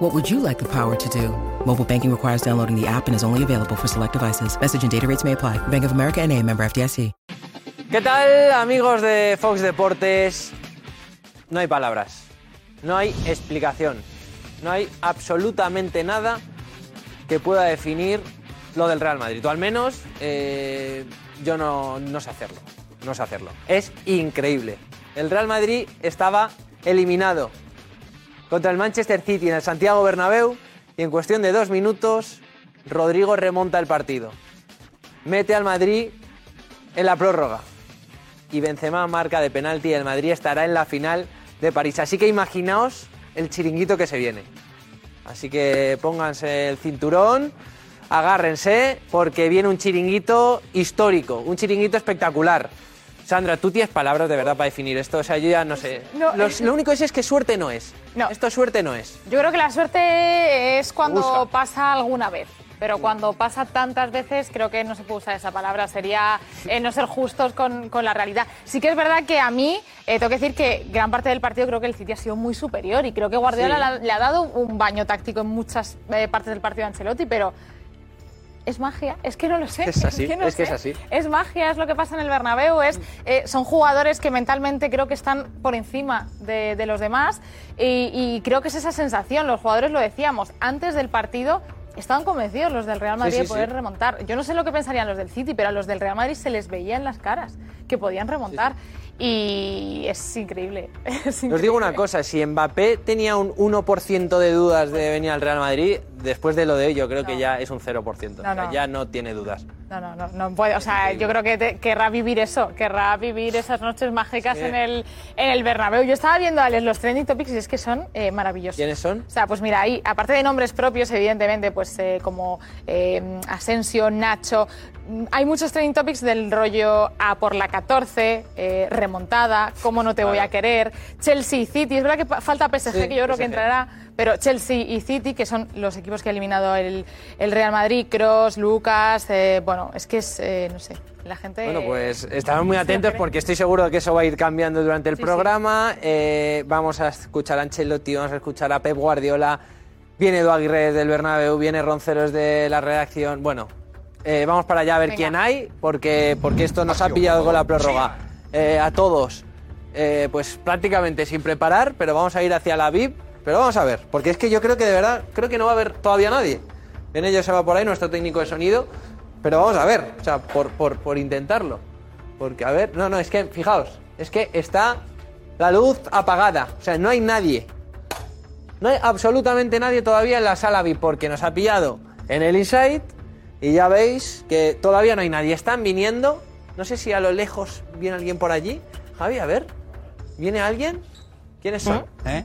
What would you like the power to do? Mobile banking requires downloading the app and is only available for select devices. Message and data rates may apply. Bank of America and a member FDIC. ¿Qué tal, amigos de Fox Deportes? No hay palabras, no hay explicación, no hay absolutamente nada que pueda definir lo del Real Madrid. O al menos eh, yo no, no sé hacerlo, no sé hacerlo. Es increíble. El Real Madrid estaba eliminado contra el Manchester City en el Santiago Bernabéu y en cuestión de dos minutos Rodrigo remonta el partido. Mete al Madrid en la prórroga y Benzema marca de penalti y el Madrid estará en la final de París. Así que imaginaos el chiringuito que se viene. Así que pónganse el cinturón, agárrense, porque viene un chiringuito histórico, un chiringuito espectacular. Sandra, tú tienes palabras de verdad para definir esto. O sea, yo ya no sé. No, Lo- es- Lo único es, es que suerte no es. No. Esto suerte no es. Yo creo que la suerte es cuando pasa alguna vez. Pero cuando pasa tantas veces, creo que no se puede usar esa palabra. Sería eh, no ser justos con, con la realidad. Sí que es verdad que a mí, eh, tengo que decir que gran parte del partido creo que el City ha sido muy superior. Y creo que Guardiola Sí. le, ha- le ha dado un baño táctico en muchas eh, partes del partido a Ancelotti. Pero es magia, es que no lo sé. Es así, no es que es sé. así. Es magia, es lo que pasa en el Bernabéu. Es, eh, son jugadores que mentalmente creo que están por encima de, de los demás y, y creo que es esa sensación. Los jugadores lo decíamos antes del partido. Estaban convencidos los del Real Madrid sí, de poder sí. remontar. Yo no sé lo que pensarían los del City, pero a los del Real Madrid se les veía en las caras que podían remontar. Y es increíble. es Os digo una cosa, si Mbappé tenía un 1% de dudas de venir al Real Madrid, después de lo de hoy yo creo que ya es un 0%. O sea, No, no. Ya no tiene dudas. No, no, no, no puede. O sea, yo creo que te- querrá vivir eso, querrá vivir esas noches mágicas Sí. en, el, en el Bernabéu. Yo estaba viendo Alex, los trending topics y es que son eh, maravillosos. ¿Quiénes son? O sea, pues mira, ahí, aparte de nombres propios, evidentemente, pues eh, como eh, Asensio, Nacho, hay muchos trending topics del rollo A por la 14, eh, remontada, cómo no te voy a querer, Chelsea y City. Es verdad que falta PSG, Sí, que yo creo que entrará, pero Chelsea y City, que son los equipos que ha eliminado el, el Real Madrid, Cross, Lucas, eh, bueno, es que es, eh, no sé, la gente... Bueno, pues estamos muy atentos porque estoy seguro de que eso va a ir cambiando durante el Sí, programa. Eh, vamos a escuchar a Ancelotti, vamos a escuchar a Pep Guardiola. Viene Edu Aguirre del Bernabéu, viene Ronceros de la redacción. Bueno, eh, vamos para allá a ver Venga. quién hay, porque, porque esto nos ha pillado con la prórroga. Eh, a todos, eh, pues prácticamente sin preparar, pero vamos a ir hacia la VIP. Pero vamos a ver, porque es que yo creo que de verdad, creo que no va a haber todavía nadie. Viene Joseba por ahí, nuestro técnico de sonido. Pero vamos a ver, o sea, por, por, por intentarlo. Porque, a ver, no, no, es que, fijaos, es que está la luz apagada. O sea, no hay nadie. No hay absolutamente nadie todavía en la sala VIP porque nos ha pillado en el Inside y ya veis que todavía no hay nadie. Están viniendo, no sé si a lo lejos viene alguien por allí. Javi, a ver, ¿viene alguien? ¿Quiénes son? ¿Eh?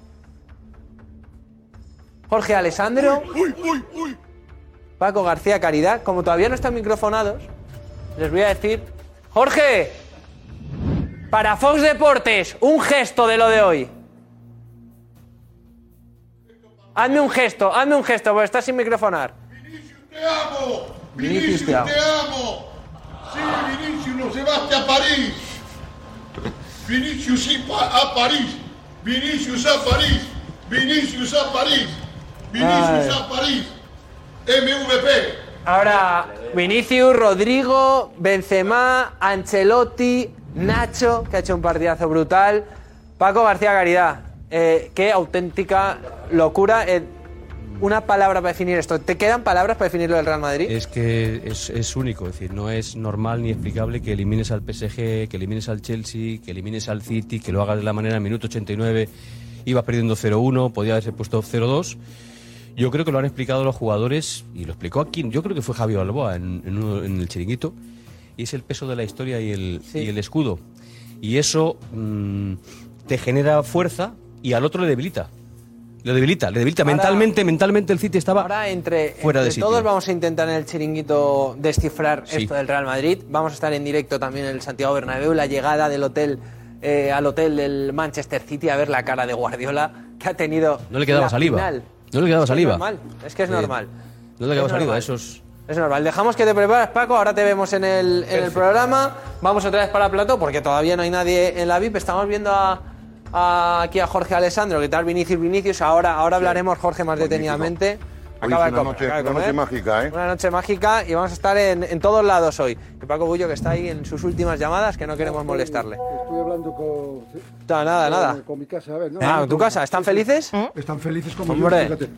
Jorge Alessandro. Paco García Caridad. Como todavía no están microfonados, les voy a decir. Jorge, para Fox Deportes, un gesto de lo de hoy. Hazme un gesto, hazme un gesto, porque estás sin microfonar. Te amo. Vinicius, Vinicius, te te amo. amo. Sí, Vinicius, nos llevaste a París. Vinicius sí, pa- a París. Vinicius a París. Vinicius a París. Vinicius a París. MVP. Ahora, Vinicius, Rodrigo, Benzema, Ancelotti, Nacho, que ha hecho un partidazo brutal, Paco García Caridad. Eh, qué auténtica locura. Eh, una palabra para definir esto. ¿Te quedan palabras para definir lo del Real Madrid? Es que es, es único, es decir, no es normal ni explicable que elimines al PSG, que elimines al Chelsea, que elimines al City, que lo hagas de la manera en minuto 89, iba perdiendo 0-1, podía haberse puesto 0-2. Yo creo que lo han explicado los jugadores, y lo explicó aquí, yo creo que fue Javier Balboa en, en uno- en el chiringuito, y es el peso de la historia y el, Sí. y el escudo. Y eso mm, te genera fuerza y al otro le debilita. Le debilita, le debilita. Ahora- mentalmente, mentalmente el City estaba Ahora, entre, fuera de sitio. todos vamos a intentar en el chiringuito descifrar Sí. esto del Real Madrid. Vamos a estar en directo también en el Santiago Bernabéu, la llegada del hotel eh, al hotel del Manchester City a ver la cara de Guardiola que ha tenido. No le quedaba la saliva. final. No le quedaba Es que saliva. Es normal, es que es Eh, normal. No le quedaba Es saliva, normal. esos. Es normal. Dejamos que te prepares, Paco. Ahora te vemos en el, en el programa. Vamos otra vez para Plató porque todavía no hay nadie en la VIP. Estamos viendo a, a- aquí a Jorge Alessandro. ¿Qué tal, Vinicius? Vinicius. Ahora, ahora hablaremos, Jorge, más detenidamente. Hoy Acaba es de una comer, noche- acaba de una noche comer. mágica, ¿eh? Una noche mágica y vamos a estar en, en todos lados hoy. Y Paco Bullo, que está ahí en sus últimas llamadas, que no queremos molestarle. Estoy hablando con. Nada, nada, nada. Con, con mi casa, a ver, ¿no? Ah, ¿en tu casa? ¿Están felices? Están felices como Hombre. yo, fíjate.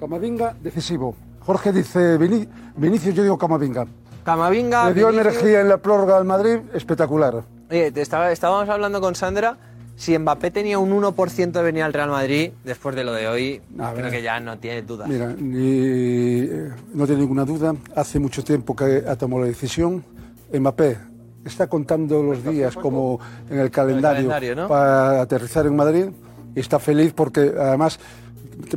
Camavinga, decisivo. Jorge dice Vini- Vinicius, yo digo Camavinga. Camavinga. Le dio Vinicius. energía en la prórroga al Madrid, espectacular. Oye, te estaba- estábamos hablando con Sandra. Si Mbappé tenía un 1% de venir al Real Madrid, después de lo de hoy, A creo ver. que ya no tiene duda. Mira, ni- eh, no tiene ninguna duda. Hace mucho tiempo que ha tomado la decisión. Mbappé está contando los días como en el calendario, calendario, ¿no? para aterrizar en Madrid. Y está feliz porque además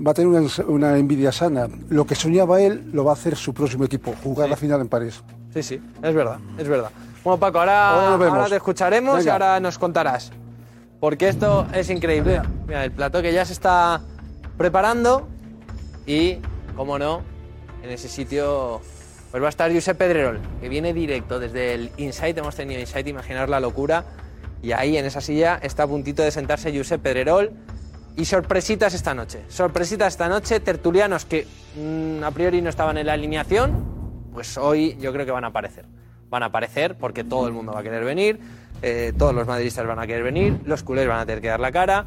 va a tener una, una envidia sana. Lo que soñaba él lo va a hacer su próximo equipo, jugar la final en París. Sí, sí, es verdad, es verdad. Bueno, Paco, ahora, te escucharemos y ahora nos contarás. Porque esto es increíble. Mira, el plato que ya se está preparando y, como no, en ese sitio pues va a estar Josep Pedrerol, que viene directo desde el Insight. Hemos tenido Insight, imaginar la locura. Y ahí, en esa silla, está a puntito de sentarse Josep Pedrerol. Y sorpresitas esta noche. Sorpresitas esta noche. Tertulianos que mm, a priori no estaban en la alineación, pues hoy yo creo que van a aparecer. Van a aparecer porque todo el mundo va a querer venir, eh, todos los madridistas van a querer venir, los culés van a tener que dar la cara.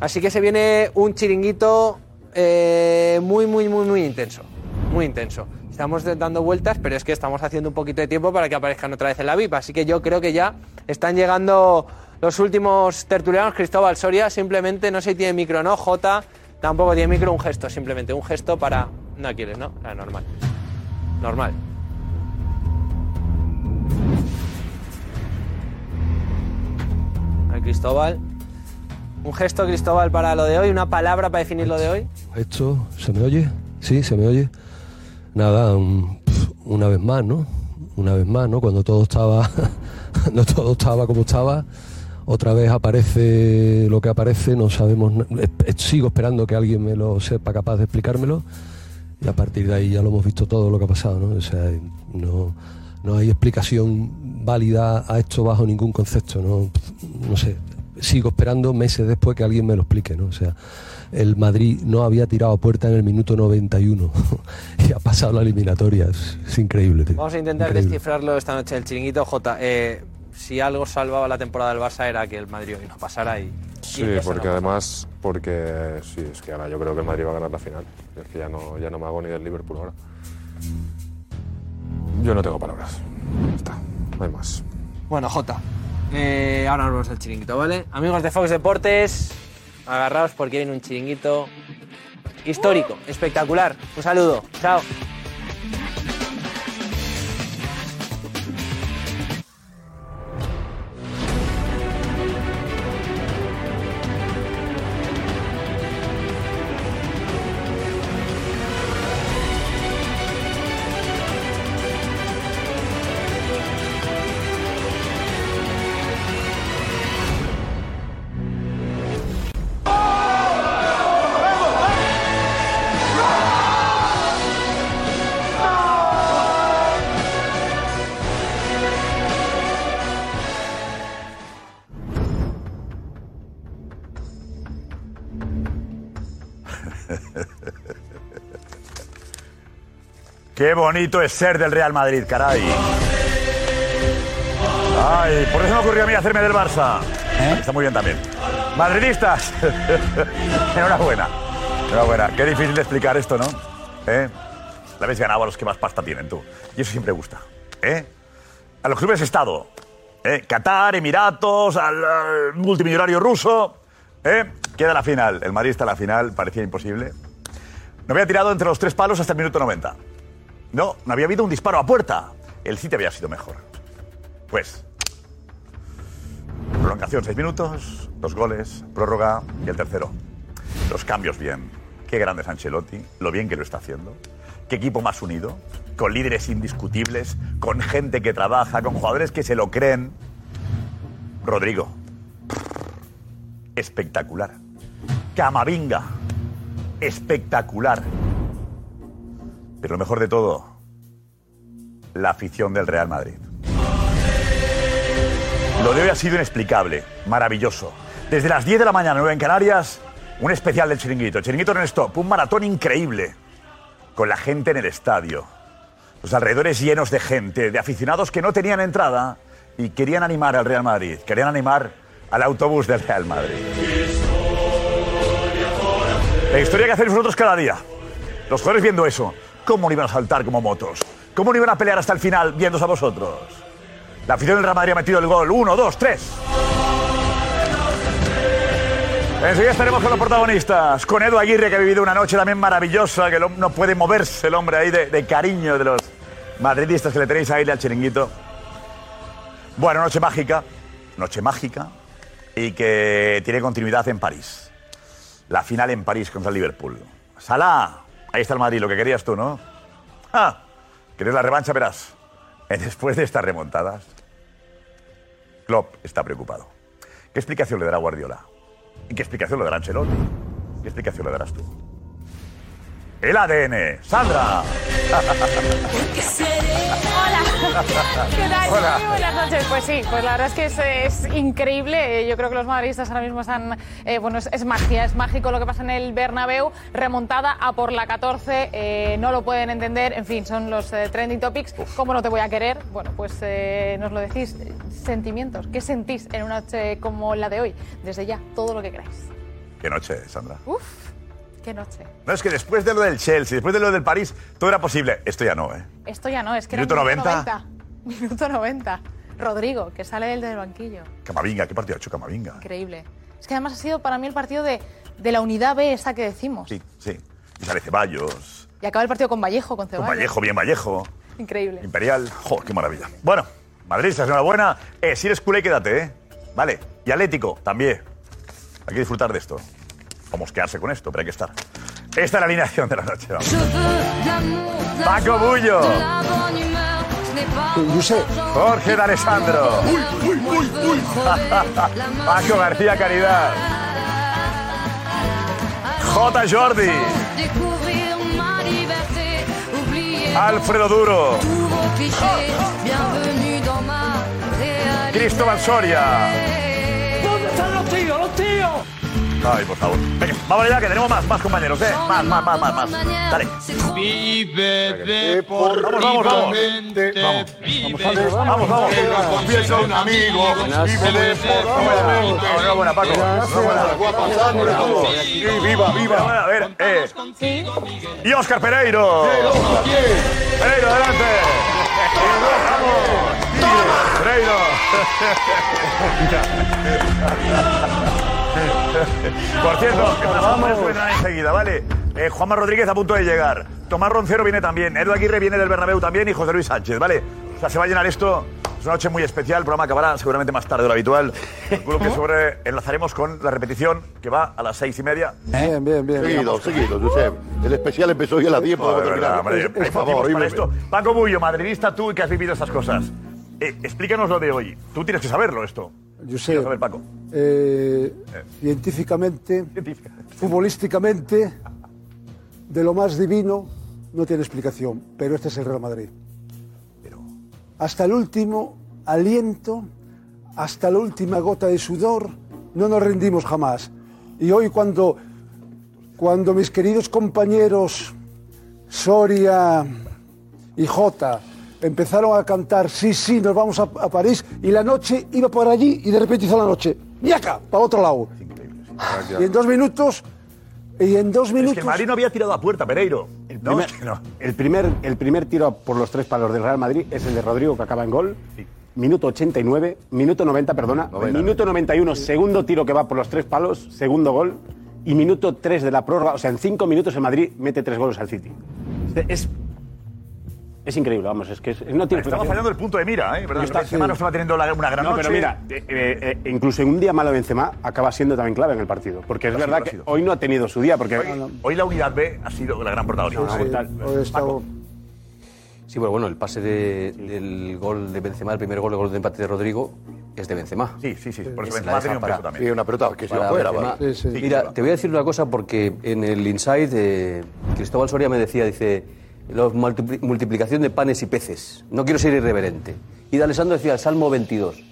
Así que se viene un chiringuito eh, muy, muy, muy, muy intenso. Muy intenso. Estamos dando vueltas, pero es que estamos haciendo un poquito de tiempo para que aparezcan otra vez en la VIP. Así que yo creo que ya están llegando los últimos tertulianos. Cristóbal Soria, simplemente, no sé si tiene micro no. J tampoco tiene micro, un gesto, simplemente un gesto para. No quieres, ¿no? Normal. Normal. Al Cristóbal. Un gesto, Cristóbal, para lo de hoy, una palabra para definir lo de hoy. ¿Esto se me oye? Sí, se me oye. Nada, una vez más, ¿no? Una vez más, ¿no? Cuando todo estaba, no todo estaba como estaba, otra vez aparece lo que aparece, no sabemos, eh, sigo esperando que alguien me lo sepa capaz de explicármelo y a partir de ahí ya lo hemos visto todo lo que ha pasado, ¿no? O sea, no, no hay explicación válida a esto bajo ningún concepto, ¿no? No sé, sigo esperando meses después que alguien me lo explique, ¿no? O sea, el Madrid no había tirado a puerta en el minuto 91 y ha pasado la eliminatoria, es, es increíble, tío. Vamos a intentar Increíble. descifrarlo esta noche el chiringuito. J, eh, si algo salvaba la temporada del Barça era que el Madrid hoy no pasara y. Sí, y porque no además, porque sí, es que ahora yo creo que el Madrid va a ganar la final. Es que ya no, ya no me hago ni del Liverpool ahora. Yo no tengo palabras. Está, no hay más. Bueno, J. eh, ahora nos vemos el chiringuito, ¿vale? Amigos de Fox Deportes, agarraos porque viene un chiringuito histórico, espectacular. Un saludo. Chao. Qué bonito es ser del Real Madrid, caray. Ay, por eso me ocurrió a mí hacerme del Barça. Está muy bien también. Madridistas, enhorabuena. Enhorabuena. Qué difícil de explicar esto, ¿no? ¿Eh? Le habéis ganado a los que más pasta tienen, tú. Y eso siempre gusta. ¿Eh? A los clubes Estado. ¿Eh? Qatar, Emiratos, al, al multimillonario ruso. ¿Eh? Queda la final. El Madrid está en la final, parecía imposible. No había tirado entre los tres palos hasta el minuto 90. No, no había habido un disparo a puerta. El City había sido mejor. Pues. Prolongación seis minutos, dos goles, prórroga y el tercero. Los cambios bien. Qué grande es lo bien que lo está haciendo. Qué equipo más unido, con líderes indiscutibles, con gente que trabaja, con jugadores que se lo creen. Rodrigo, espectacular. Camavinga, espectacular. Pero lo mejor de todo, la afición del Real Madrid. Lo de hoy ha sido inexplicable, maravilloso. Desde las 10 de la mañana, 9 en Canarias, un especial del Chiringuito. Chiringuito en stop, un maratón increíble. Con la gente en el estadio. Los alrededores llenos de gente, de aficionados que no tenían entrada y querían animar al Real Madrid, querían animar al autobús del Real Madrid. La historia que hacéis vosotros cada día. Los jugadores viendo eso. ¿Cómo no iban a saltar como motos? ¿Cómo no iban a pelear hasta el final viéndose a vosotros? La afición del Real Madrid ha metido el gol. Uno, dos, tres. Enseguida estaremos con los protagonistas. Con Edu Aguirre, que ha vivido una noche también maravillosa, que no puede moverse el hombre ahí de, de cariño de los madridistas que le tenéis ahí al chiringuito. Bueno, noche mágica. Noche mágica. Y que tiene continuidad en París. La final en París contra el Liverpool. Salah, ahí está el Madrid, lo que querías tú, ¿no? Ah, ¿Quieres la revancha? Verás. Eh, Después de estas remontadas, Klopp está preocupado. ¿Qué explicación le dará Guardiola? ¿Y qué explicación le dará Ancelotti? ¿Qué explicación le darás tú? El ADN, Sandra. Hola. ¿Qué tal? Hola. Muy buenas noches. Pues sí, pues la verdad es que es, es increíble. Eh, Yo creo que los madridistas ahora mismo están. eh, bueno, es, es magia, es mágico lo que pasa en el Bernabéu. Remontada a por la 14. eh, no lo pueden entender. En fin, son los eh, trending topics. ¿Cómo no te voy a querer? Bueno, pues eh, nos lo decís. Sentimientos. ¿Qué sentís en una noche como la de hoy? Desde ya, todo lo que queráis. Qué noche, Sandra. Uf, qué noche. No, es que después de lo del Chelsea, después de lo del París, todo era posible. Esto ya no, ¿eh? Esto ya no, es que era Minuto 90. Minuto 90. Rodrigo, que sale del banquillo. Camavinga, ¿qué partido ha hecho Camavinga? Increíble. Es que además ha sido para mí el partido de, de la unidad B, esa que decimos. Sí, sí. Y sale Ceballos, Y acaba el partido con Vallejo, con con Ceballos. Vallejo, bien Vallejo, Increíble. Imperial. ¡Jo, qué maravilla! Bueno, Madrid, estás enhorabuena. Eh, si eres culé, quédate, ¿eh? Vale. Y Atlético, también. Hay que disfrutar de esto. O mosquearse con esto, pero hay que estar. Esta es la alineación de la noche. vamos. Paco Bullo. Jorge de Alessandro. Paco García Caridad. J. Jordi. Alfredo Duro. Cristóbal Soria. Ay, por favor. Venga, vamos allá, que tenemos más, más compañeros, ¿eh? Más, más, más, más, más. Dale. Vive Vamos, vamos, vamos. deportivamente. Vamos, vamos, vamos. Confiesa un amigo. Vive deportivamente. Enhorabuena, Paco. Enhorabuena. Guapa Sandra. Sí, viva, viva. A ver, eh. Y Oscar Pereiro. Pereiro, adelante. Vamos. Pereiro. Por cierto, vamos a entrar enseguida, ¿vale? Eh, Juanma Rodríguez a punto de llegar. Tomás Roncero viene también. Edu Aguirre viene del Bernabéu también y José Luis Sánchez, ¿vale? O sea, se va a llenar esto. Es una noche muy especial. El programa acabará seguramente más tarde de lo habitual. Calculo que sobre enlazaremos con la repetición que va a las seis y media. Bien, bien, bien. Seguido, seguido, Josep. El especial empezó hoy a las 10. Joder, podemos de verdad, terminar. hombre, hay Por favor, para esto. Paco Bullo, madridista tú que has vivido estas cosas. Eh, explícanos lo de hoy. Tú tienes que saberlo esto. Josep, Quiero saber, Paco. eh, científicamente, futbolísticamente, de lo más divino, no tiene explicación, pero este es el Real Madrid. Hasta el último aliento, hasta la última gota de sudor, no nos rendimos jamás. Y hoy cuando, cuando mis queridos compañeros Soria y Jota empezaron a cantar, sí, sí, nos vamos a, a París, y la noche iba por allí y de repente hizo la noche, y acá, para otro lado. Y en dos minutos, y en dos Es minutos... que el Madrid no había tirado a puerta, Pereiro. No, primer, es que no. el, primer, el primer tiro por los tres palos del Real Madrid es el de Rodrigo que acaba en gol. Minuto 89, minuto 90, perdona. minuto 91, segundo tiro que va por los tres palos, segundo gol. Y minuto 3 de la prórroga, o sea, en cinco minutos el Madrid mete tres goles al City. Es, Es increíble, vamos, es que es- no tiene Estamos fallando el punto de mira, ¿eh? ¿Verdad? Está- Benzema no estaba teniendo la- una gran No, noche. pero mira, eh, eh, eh, incluso en un día malo Benzema acaba siendo también clave en el partido. Porque es Lo ha sido, verdad que sido. hoy no ha tenido su día. Porque Hoy, hoy la unidad B ha sido la gran protagonista. Sí, sí. Hoy he estado- Sí, bueno, bueno, el pase de- del gol de Benzema, el primer gol, el gol de empate de Rodrigo, es de Benzema. Sí, sí, sí. Por eso Es Benzema tenido un peso para- también. Y una pelota que se iba fuera. Vale. Sí, sí. Mira, te voy a decir una cosa porque en el Inside eh, Cristóbal Soria me decía, dice, la multipli- multiplicación de panes y peces. No quiero ser irreverente. Y de Alessandro decía el Salmo 22.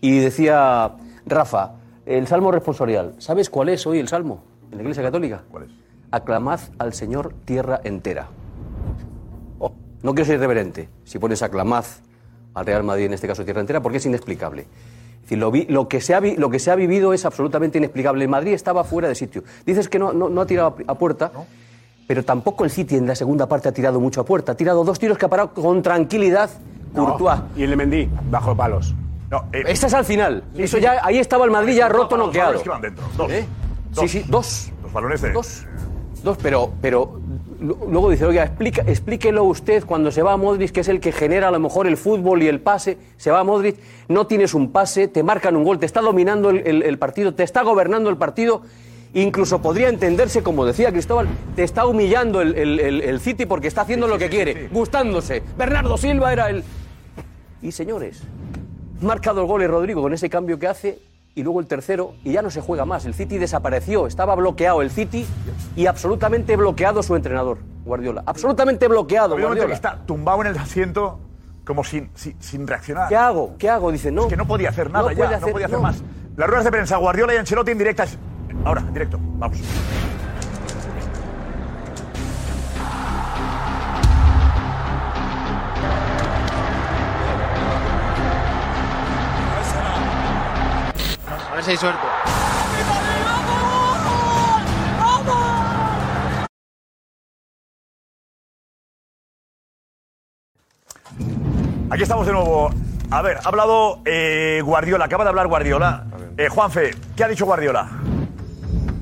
Y decía, Rafa, el Salmo responsorial. ¿Sabes cuál es hoy el Salmo en la Iglesia Católica? ¿Cuál es? Aclamad al Señor tierra entera. Oh, no quiero ser irreverente. Si pones aclamad al Real Madrid, en este caso tierra entera, porque es inexplicable. Es decir, lo, vi- lo, que se ha vi- lo que se ha vivido es absolutamente inexplicable. Madrid estaba fuera de sitio. Dices que no, no, no ha tirado a, puerta, pero tampoco el City en la segunda parte ha tirado mucho a puerta. Ha tirado dos tiros que ha parado con tranquilidad Courtois. Y el Mendy, bajo palos. No, eh, Esta es al final. Sí, Eso sí. ya, ahí estaba el Madrid ya roto, Los noqueado. balones que van dentro. Dos. ¿Eh? Dos. Sí, sí, dos. Los balones de. Dos. Dos, pero, pero lu- luego dice, oiga, explica, explíquelo usted cuando se va a Modric, que es el que genera a lo mejor el fútbol y el pase, se va a Modric, no tienes un pase, te marcan un gol, te está dominando el, el- el partido, te está gobernando el partido, incluso podría entenderse, como decía Cristóbal, te está humillando el, el- el- el City porque está haciendo lo que quiere, gustándose. Bernardo Silva era el... Y señores, marcado el gol y Rodrigo con ese cambio que hace y luego el tercero y ya no se juega más. El City desapareció, estaba bloqueado el City y absolutamente bloqueado su entrenador, Guardiola. Absolutamente bloqueado, momento que Guardiola. está tumbado en el asiento como sin, sin, sin reaccionar. ¿Qué hago? ¿Qué hago? Dice, no. Es que no podía hacer nada No ya, puede no hacer- podía hacer no. más. Las ruedas de prensa, Guardiola y Ancelotti en directas. Ahora, directo, vamos. A ver si hay suerte. Aquí estamos de nuevo. A ver, ha hablado eh, Guardiola, acaba de hablar Guardiola. Eh, Juanfe, ¿qué ha dicho Guardiola?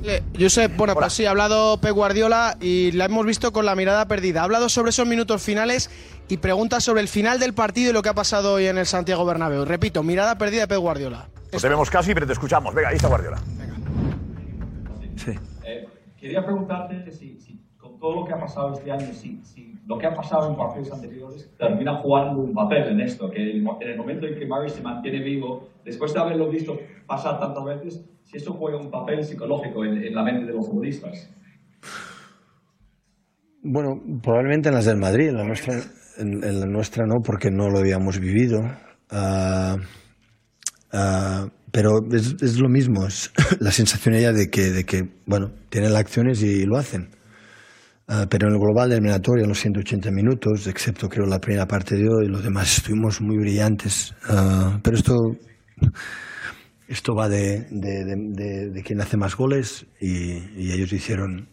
Eh, Josep, bueno, pues sí, ha hablado Pep Guardiola y la hemos visto con la mirada perdida. Ha hablado sobre esos minutos finales y pregunta sobre el final del partido y lo que ha pasado hoy en el Santiago Bernabéu. Repito, mirada perdida de Pep Guardiola. No te vemos casi, pero te escuchamos. Venga, ahí está Guardiola. Eh, quería preguntarte si, si con todo lo que ha pasado este año, si, si lo que ha pasado en partidos anteriores termina jugando un papel en esto, que en el momento en que Murray se mantiene vivo, después de haberlo visto pasar tantas veces, si eso juega un papel psicológico en, en la mente de los futbolistas. Bueno, probablemente en las del Madrid, en la nuestra, en, en la nuestra no, porque no lo habíamos vivido. Ah, ah, pero es, es lo mismo, es la sensación ella de que, de que, bueno, tienen las acciones y lo hacen. Ah, pero en el global de eliminatoria, en los 180 minutos, excepto creo la primera parte de hoy, los demás estuvimos muy brillantes. Pero esto, esto va de, de, de, quién hace más goles y, ellos hicieron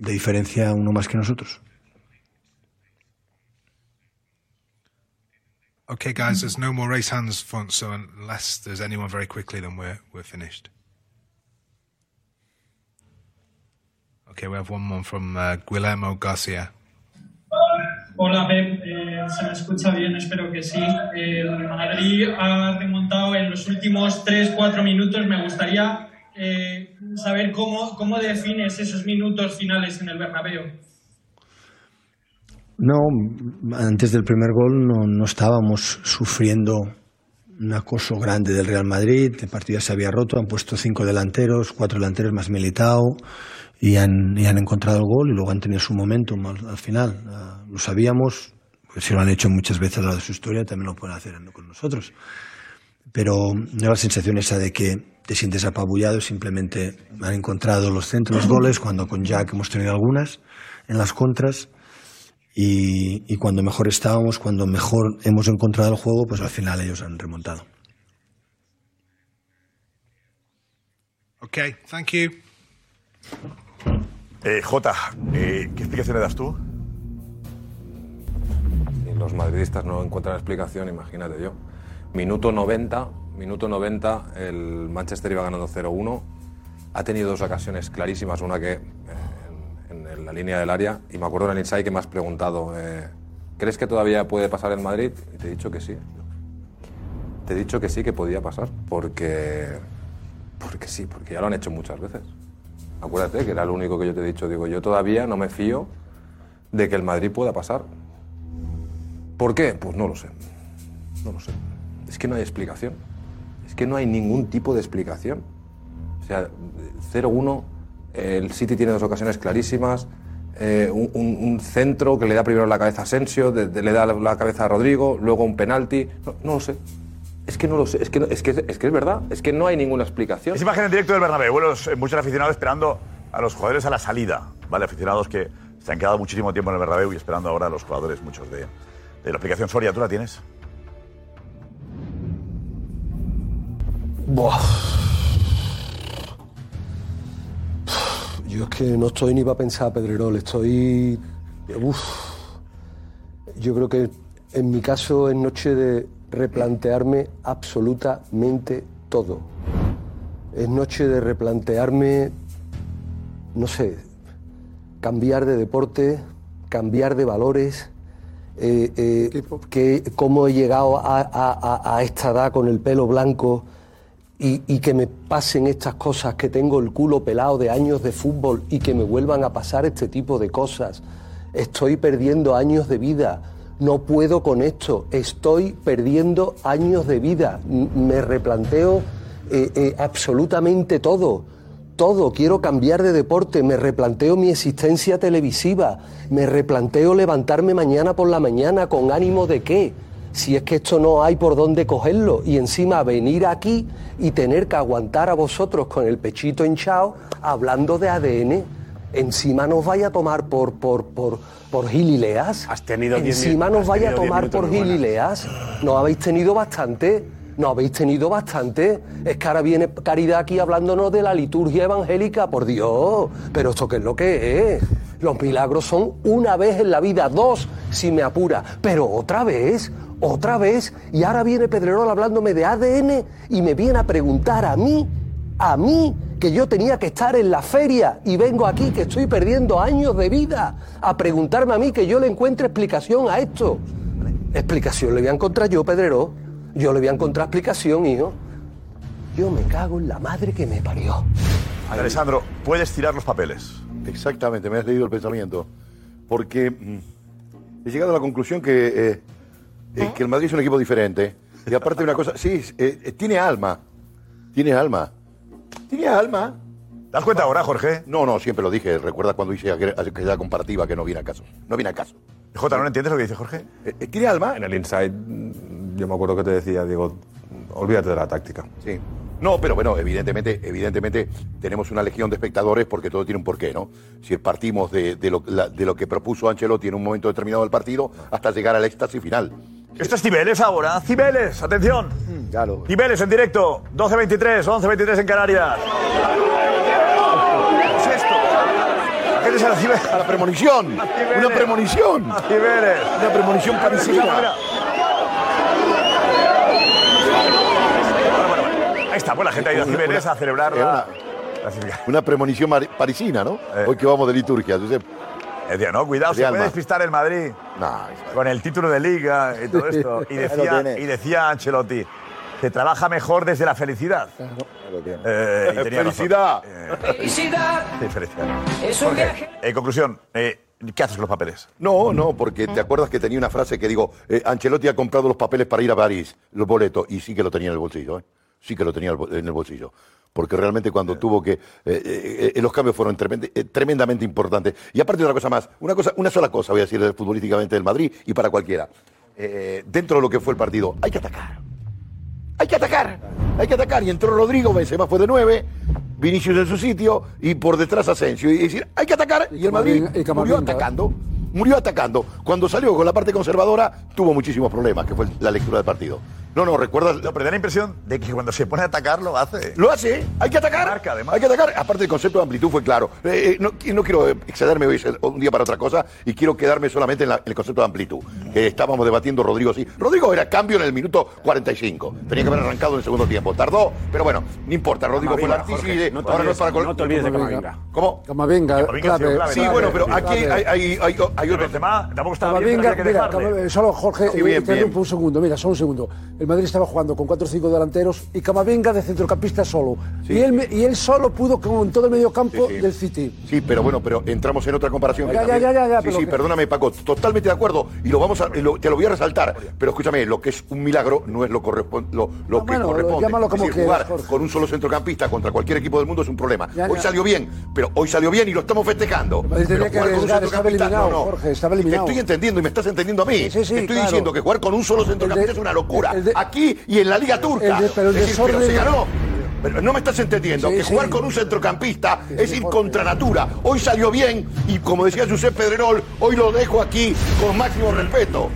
de diferencia uno más que nosotros. Okay, guys, there's no more race hands, front, so unless there's anyone very quickly, then we're, we're finished. Okay, we have one more from uh, Guillermo Garcia. Hola Pep, Eh, se me escucha bien, espero que sí. El Madrid ha remontado en los últimos 3-4 minutos. Me gustaría eh, saber cómo, cómo defines esos minutos finales en el Bernabéu. No, antes del primer gol no, no estábamos sufriendo un acoso grande del Real Madrid. El partido se había roto, han puesto cinco delanteros, cuatro delanteros más Militao y han, y han encontrado el gol y luego han tenido su momentum al, al final. Ah, lo sabíamos, pues si lo han hecho muchas veces a lo de su historia, también lo pueden hacer con nosotros. Pero no la sensación esa de que te sientes apabullado, simplemente han encontrado los centros, los goles, cuando con Jack hemos tenido algunas en las contras. Y, y cuando mejor estábamos, cuando mejor hemos encontrado el juego, pues al final ellos han remontado. Okay, thank you. Eh, Jota, eh, ¿qué explicación le das tú? Si los madridistas no encuentran explicación, imagínate yo. Minuto 90, minuto 90, el Manchester iba ganando 0-1. Ha tenido dos ocasiones clarísimas, una que eh, en, en la línea del área, y me acuerdo en el inside que me has preguntado, eh, ¿crees que todavía puede pasar en Madrid? Y te he dicho que sí. Te he dicho que sí que podía pasar, porque, porque sí, porque ya lo han hecho muchas veces. Acuérdate que era lo único que yo te he dicho. Digo, yo todavía no me fío de que el Madrid pueda pasar. ¿Por qué? Pues no lo sé. No lo sé. Es que no hay explicación. Es que no hay ningún tipo de explicación. O sea, 0-1, el City tiene dos ocasiones clarísimas, eh, un, centro que le da primero la cabeza a Asensio, le da la, la cabeza a Rodrigo, luego un penalti. No, no lo sé. Es que no lo sé. Es que, no- es, que, es que es verdad. Es que no hay ninguna explicación. Es imagen en directo del Bernabéu. Los, eh, muchos aficionados esperando a los jugadores a la salida. ¿Vale? Aficionados que se han quedado muchísimo tiempo en el Bernabéu y esperando ahora a los jugadores, muchos de, de la aplicación Soria. ¿Tú la tienes? Buah. Yo es que no estoy ni para pensar, Pedrerol, estoy... Uf. Yo creo que en mi caso es noche de replantearme absolutamente todo. Es noche de replantearme, no sé, cambiar de deporte, cambiar de valores, eh, eh, que, cómo he llegado a, a- a- a esta edad con el pelo blanco y, y que me pasen estas cosas, que tengo el culo pelado de años de fútbol y que me vuelvan a pasar este tipo de cosas. Estoy perdiendo años de vida. No puedo con esto. Estoy perdiendo años de vida. Me replanteo eh, eh, absolutamente todo. Todo. Quiero cambiar de deporte. Me replanteo mi existencia televisiva. Me replanteo levantarme mañana por la mañana con ánimo de qué. Si es que esto no hay por dónde cogerlo y encima venir aquí y tener que aguantar a vosotros con el pechito hinchado hablando de ADN, encima nos vaya a tomar por por por por gilileas. Has tenido Encima nos vaya a tomar por gilileas. No habéis tenido bastante. No habéis tenido bastante. Es que ahora viene Caridad aquí hablándonos de la liturgia evangélica, por Dios. Pero esto qué es lo que es. Los milagros son una vez en la vida, dos si me apura. Pero otra vez, otra vez. Y ahora viene Pedrerol hablándome de ADN y me viene a preguntar a mí, a mí, que yo tenía que estar en la feria y vengo aquí que estoy perdiendo años de vida, a preguntarme a mí que yo le encuentre explicación a esto. Explicación le voy a encontrar yo, Pedrero. Yo le voy a encontrar explicación, hijo. Yo me cago en la madre que me parió. Alessandro, puedes tirar los papeles. Exactamente, me has leído el pensamiento. Porque mm, he llegado a la conclusión que, eh, eh, que el Madrid es un equipo diferente. Y aparte una cosa, sí, eh, eh, tiene alma. Tiene alma. Tiene alma. ¿Te das cuenta ahora, Jorge? No, no, siempre lo dije. Recuerda cuando hice aquel- aquella comparativa que no viene a caso. No viene a caso. Jota, ¿no entiendes lo que dice Jorge? Eh, ¿Tiene alma? En el inside, mm, yo me acuerdo que te decía, digo, olvídate de la táctica. Sí. No, pero bueno, evidentemente, evidentemente tenemos una legión de espectadores porque todo tiene un porqué, ¿no? Si partimos de, de lo, la- de lo que propuso Ancelotti en un momento determinado del partido hasta llegar al éxtasis final. Esto es Cibeles ahora. Cibeles, atención. Claro. Cibeles en directo. 12.23, 11.23 en Canarias. ¿Qué es esto? ¿A qué sale Cibeles? A la premonición. A Cibeles. Una premonición. A Cibeles. Una premonición parisina. Mira. Bueno, bueno, bueno. Ahí está, pues la gente ha ido a Cibeles a celebrar la... Una premonición mari- parisina, ¿no? Eh. Hoy que vamos de liturgia. Entonces, Decía, no, cuidado, se puede despistar el Madrid con el título de Liga y todo esto. Y decía, y decía Ancelotti, que trabaja mejor desde la felicidad. Eh, y tenía razón. Felicidad. Eh, Felicidad. sí, felicidad. Es un Jorge, viaje. En conclusión, eh, ¿qué haces con los papeles? No, no, porque te acuerdas que tenía una frase que digo, eh, Ancelotti ha comprado los papeles para ir a París, los boletos, y sí que lo tenía en el bolsillo, ¿eh? Sí que lo tenía en el bolsillo. Porque realmente cuando tuvo que... eh, eh, eh, los cambios fueron tremend- tremendamente importantes. Y aparte otra cosa más, una, cosa, una sola cosa voy a decir futbolísticamente del Madrid y para cualquiera. Dentro de lo que fue el partido, hay que atacar. Hay que atacar. Hay que atacar. Y entró Rodrigo, Benzema fue de nueve, Vinicius en su sitio y por detrás Asensio. Y decir, hay que atacar. Y el Madrid murió atacando. Murió atacando. Cuando salió con la parte conservadora, tuvo muchísimos problemas, que fue la lectura del partido. No, no, recuerdas. No, pero da la impresión de que cuando se pone a atacar lo hace. Lo hace, hay que atacar. Marca, además. Hay que atacar. Aparte, el concepto de amplitud fue claro. Eh, eh, no, no quiero excederme hoy un día para otra cosa y quiero quedarme solamente en, la- en el concepto de amplitud. Que estábamos debatiendo Rodrigo sí. Rodrigo era cambio en el minuto 45. Tenía que haber arrancado en el segundo tiempo. Tardó, pero bueno, no importa. Rodrigo fue el Camavinga, artífice. Jorge, no te Ahora no olvides- es para no te olvides de Camavinga. ¿Cómo? Camavinga, Camavinga ha sido clave. clave, Sí, clave. bueno, pero aquí Clave. hay, hay, hay, hay otro Benzema tampoco Camavinga, que mira. Camavinga, solo Jorge, Sí, eh, bien. un segundo, mira, solo un segundo. El Madrid estaba jugando con 4 o 5 delanteros y Camavinga de centrocampista solo. Sí, y, él, y él solo pudo con todo el medio campo Sí, del City. Sí, pero bueno, pero entramos en otra comparación. que Ya, ya, ya, ya, Sí, pero sí, que- perdóname, Paco, totalmente de acuerdo. Y lo vamos a, lo- te lo voy a resaltar. Pero escúchame, lo que es un milagro no es lo, correspon- lo, lo Ah, que bueno, corresponde. llámalo como Es decir, quieras, jugar con un solo centrocampista contra cualquier equipo del mundo es un problema. Ya, hoy salió bien, pero hoy salió bien y lo estamos festejando. Pero que jugar con un centrocampista, no, no. Jorge, estaba eliminado. Te estoy entendiendo y me estás entendiendo a mí. Sí, sí, sí, Te estoy claro. diciendo que jugar con un solo centrocampista es una locura. De- Aquí y en la Liga Turca. el de- pero el Es decir, pero se ganó. Pero no me estás entendiendo Sí, que sí. jugar con un centrocampista Sí, es ir contra natura. Hoy salió bien y como decía Josep Pedrerol, hoy lo dejo aquí con máximo respeto.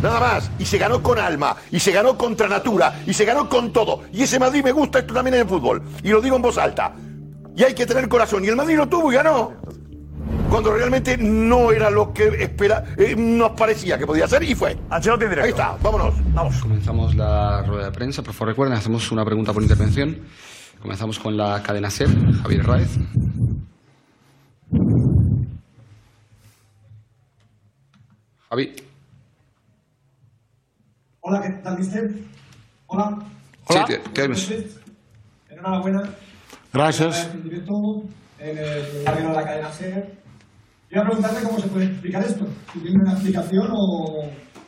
Nada más. Y se ganó con alma. Y se ganó contra natura. Y se ganó con todo. Y ese Madrid me gusta esto también en el fútbol. Y lo digo en voz alta. Y hay que tener corazón. Y el Madrid lo tuvo y ganó. Cuando realmente no era lo que espera, eh, nos parecía que podía ser y fue. Ancelotti directo. Ahí está, vámonos. Vamos. Comenzamos la rueda de prensa. Por favor, recuerden, hacemos una pregunta por intervención. Comenzamos con la cadena SER, Javier Raez. Javi. Hola, ¿qué tal, mister? Hola. Sí, te. Enhorabuena. Gracias. Directo, en el barrio de la cadena SER. Quiero preguntarle cómo se puede explicar esto. Si tiene una explicación o,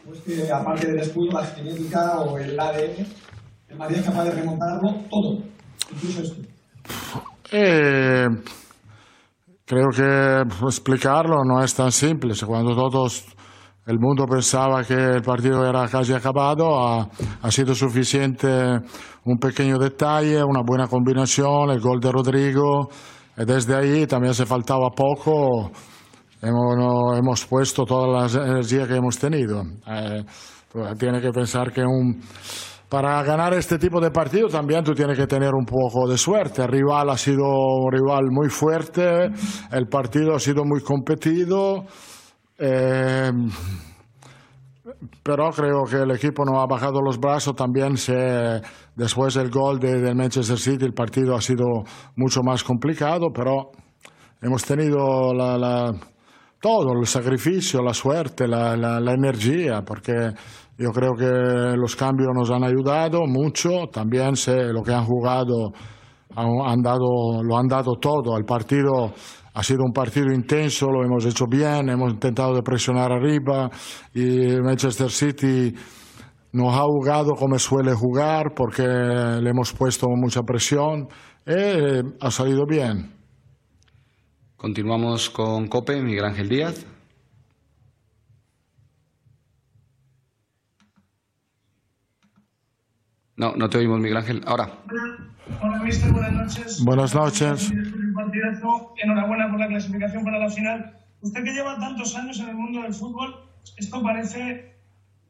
o es que, aparte del escudo, la genética o el ADN, el Madrid es capaz de remontarlo todo, incluso esto. Eh, creo que pues, explicarlo no es tan simple. Cuando todos el mundo pensaba que el partido era casi acabado, ha, ha sido suficiente un pequeño detalle, una buena combinación, el gol de Rodrigo. Y desde ahí también se faltaba poco. Hemos, no- hemos puesto toda la energía que hemos tenido. Eh, pues, tiene que pensar que un, para ganar este tipo de partido también tú tienes que tener un poco de suerte. El rival ha sido un rival muy fuerte, el partido ha sido muy competido, eh, pero creo que el equipo no ha bajado los brazos. También se, después del gol de, del Manchester City el partido ha sido mucho más complicado, pero hemos tenido la, la- todo, el sacrificio, la suerte, la, la- energía, porque yo creo que los cambios nos han ayudado mucho, también sé lo que han jugado, han, han dado, lo han dado todo, el partido ha sido un partido intenso, lo hemos hecho bien, hemos intentado de presionar arriba y Manchester City nos ha jugado como suele jugar porque le hemos puesto mucha presión y ha salido bien. Continuamos con Cope, Miguel Ángel Díaz. No, no te oímos, Miguel Ángel. Ahora. Hola, mister, buenas noches. Buenas noches. Enhorabuena por la clasificación para la final. Usted que lleva tantos años en el mundo del fútbol, esto parece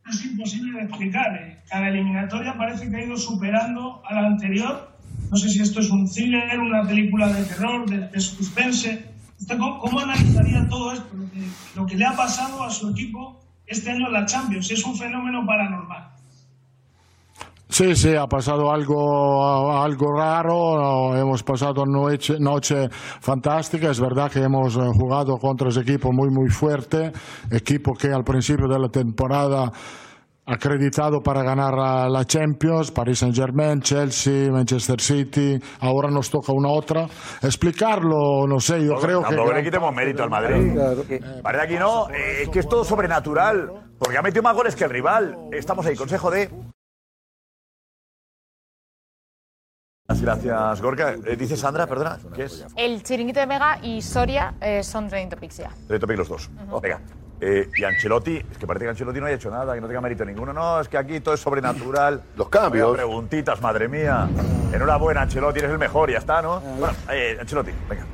es imposible de explicar. eh. Cada eliminatoria parece que ha ido superando a la anterior. No sé si esto es un thriller, una película de terror, de, de suspense. ¿Usted cómo, cómo analizaría todo esto? Lo que, lo que le ha pasado a su equipo este año en la Champions. Es un fenómeno paranormal. Sí, sí, ha pasado algo, algo raro, hemos pasado noche, noche fantástica, es verdad que hemos eh, jugado contra ese equipo muy, muy fuerte, equipo que al principio de la temporada acreditado para ganar a la Champions, Paris Saint Germain, Chelsea, Manchester City, ahora nos toca una otra. Explicarlo, no sé, yo creo que... Tampoco le quitemos mérito al Madrid. Parece aquí no, eh, es que es todo sobrenatural, porque ha metido más goles que el rival. Estamos ahí, consejo de... Gracias, Gorka. Eh, dice Sandra, perdona, ¿qué es? El chiringuito de Mega y Soria eh, son trending topics ya. De Topic los dos. Venga. Eh, y Ancelotti, es que parece que Ancelotti no haya hecho nada, que no tenga mérito ninguno. No, es que aquí todo es sobrenatural. Los cambios. Vaya preguntitas, madre mía. Enhorabuena, Ancelotti, eres el mejor, ya está, ¿no? Bueno, eh, Ancelotti, venga.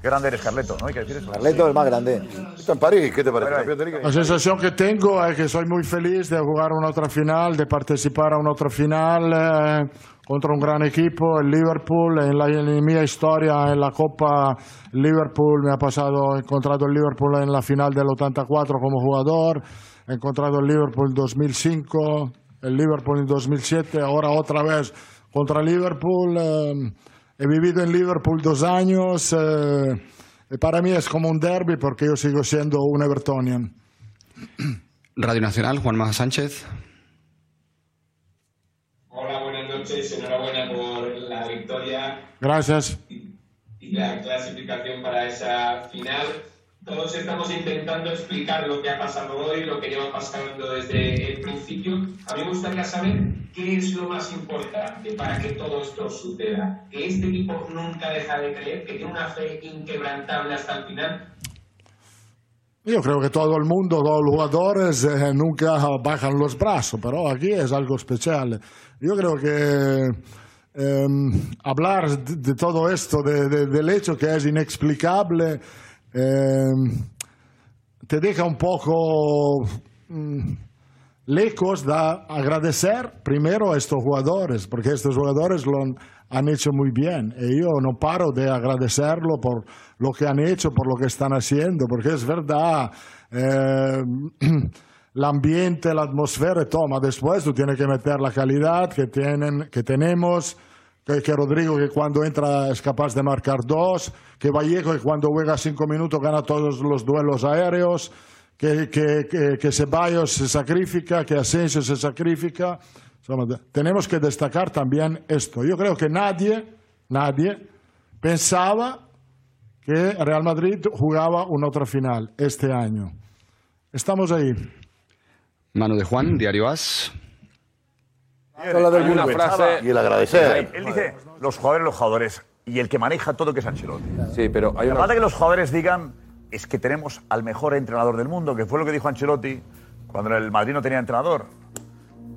Qué grande eres, Carleto, ¿no? Hay que decir eso. Carleto, el más grande. Está en París, ¿qué te parece? La sensación que tengo es que soy muy feliz de jugar una otra final, de participar a una otra final eh, contra un gran equipo, el Liverpool. En, la, en mi historia en la Copa Liverpool me ha pasado, he encontrado el Liverpool en la final del 84 como jugador, he encontrado el Liverpool en 2005, el Liverpool en 2007, ahora otra vez contra Liverpool. eh, he vivido en Liverpool dos años. eh, y para mí es como un derby porque yo sigo siendo un Evertonian. Radio Nacional, Juanma Sánchez. Hola, buenas noches. Enhorabuena por la victoria Gracias. y la clasificación para esa final. Todos estamos intentando explicar lo que ha pasado hoy, lo que lleva pasando desde el principio. A mí me gustaría saber qué es lo más importante para que todo esto suceda. Que este equipo nunca deja de creer, que tiene una fe inquebrantable hasta el final. Yo creo que todo el mundo, todos los jugadores eh, nunca bajan los brazos, pero aquí es algo especial. Yo creo que eh, hablar de, de todo esto, de- de- del hecho que es inexplicable, eh, te deja un poco mm, lejos de agradecer primero a estos jugadores, porque estos jugadores lo han, han hecho muy bien. Y yo no paro de agradecerlo por lo que han hecho, por lo que están haciendo, porque es verdad. el ambiente, la atmósfera, toma. Después tú tienes que meter la calidad que, tienen, que tenemos, que, que Rodrigo que cuando entra es capaz de marcar dos, que Vallejo que cuando juega cinco minutos gana todos los duelos aéreos, que, que, que, que Ceballos se sacrifica, que Asensio se sacrifica. Tenemos que destacar también esto. Yo creo que nadie, nadie pensaba que Real Madrid jugaba una otra final este año. Estamos ahí. Mano de Juan, Diario As. Hay una frase Y el agradecer. Él dice los jugadores, los jugadores y el que maneja todo que es Ancelotti. Sí, pero hay una... falta que los jugadores digan es que tenemos al mejor entrenador del mundo, que fue lo que dijo Ancelotti cuando el Madrid no tenía entrenador.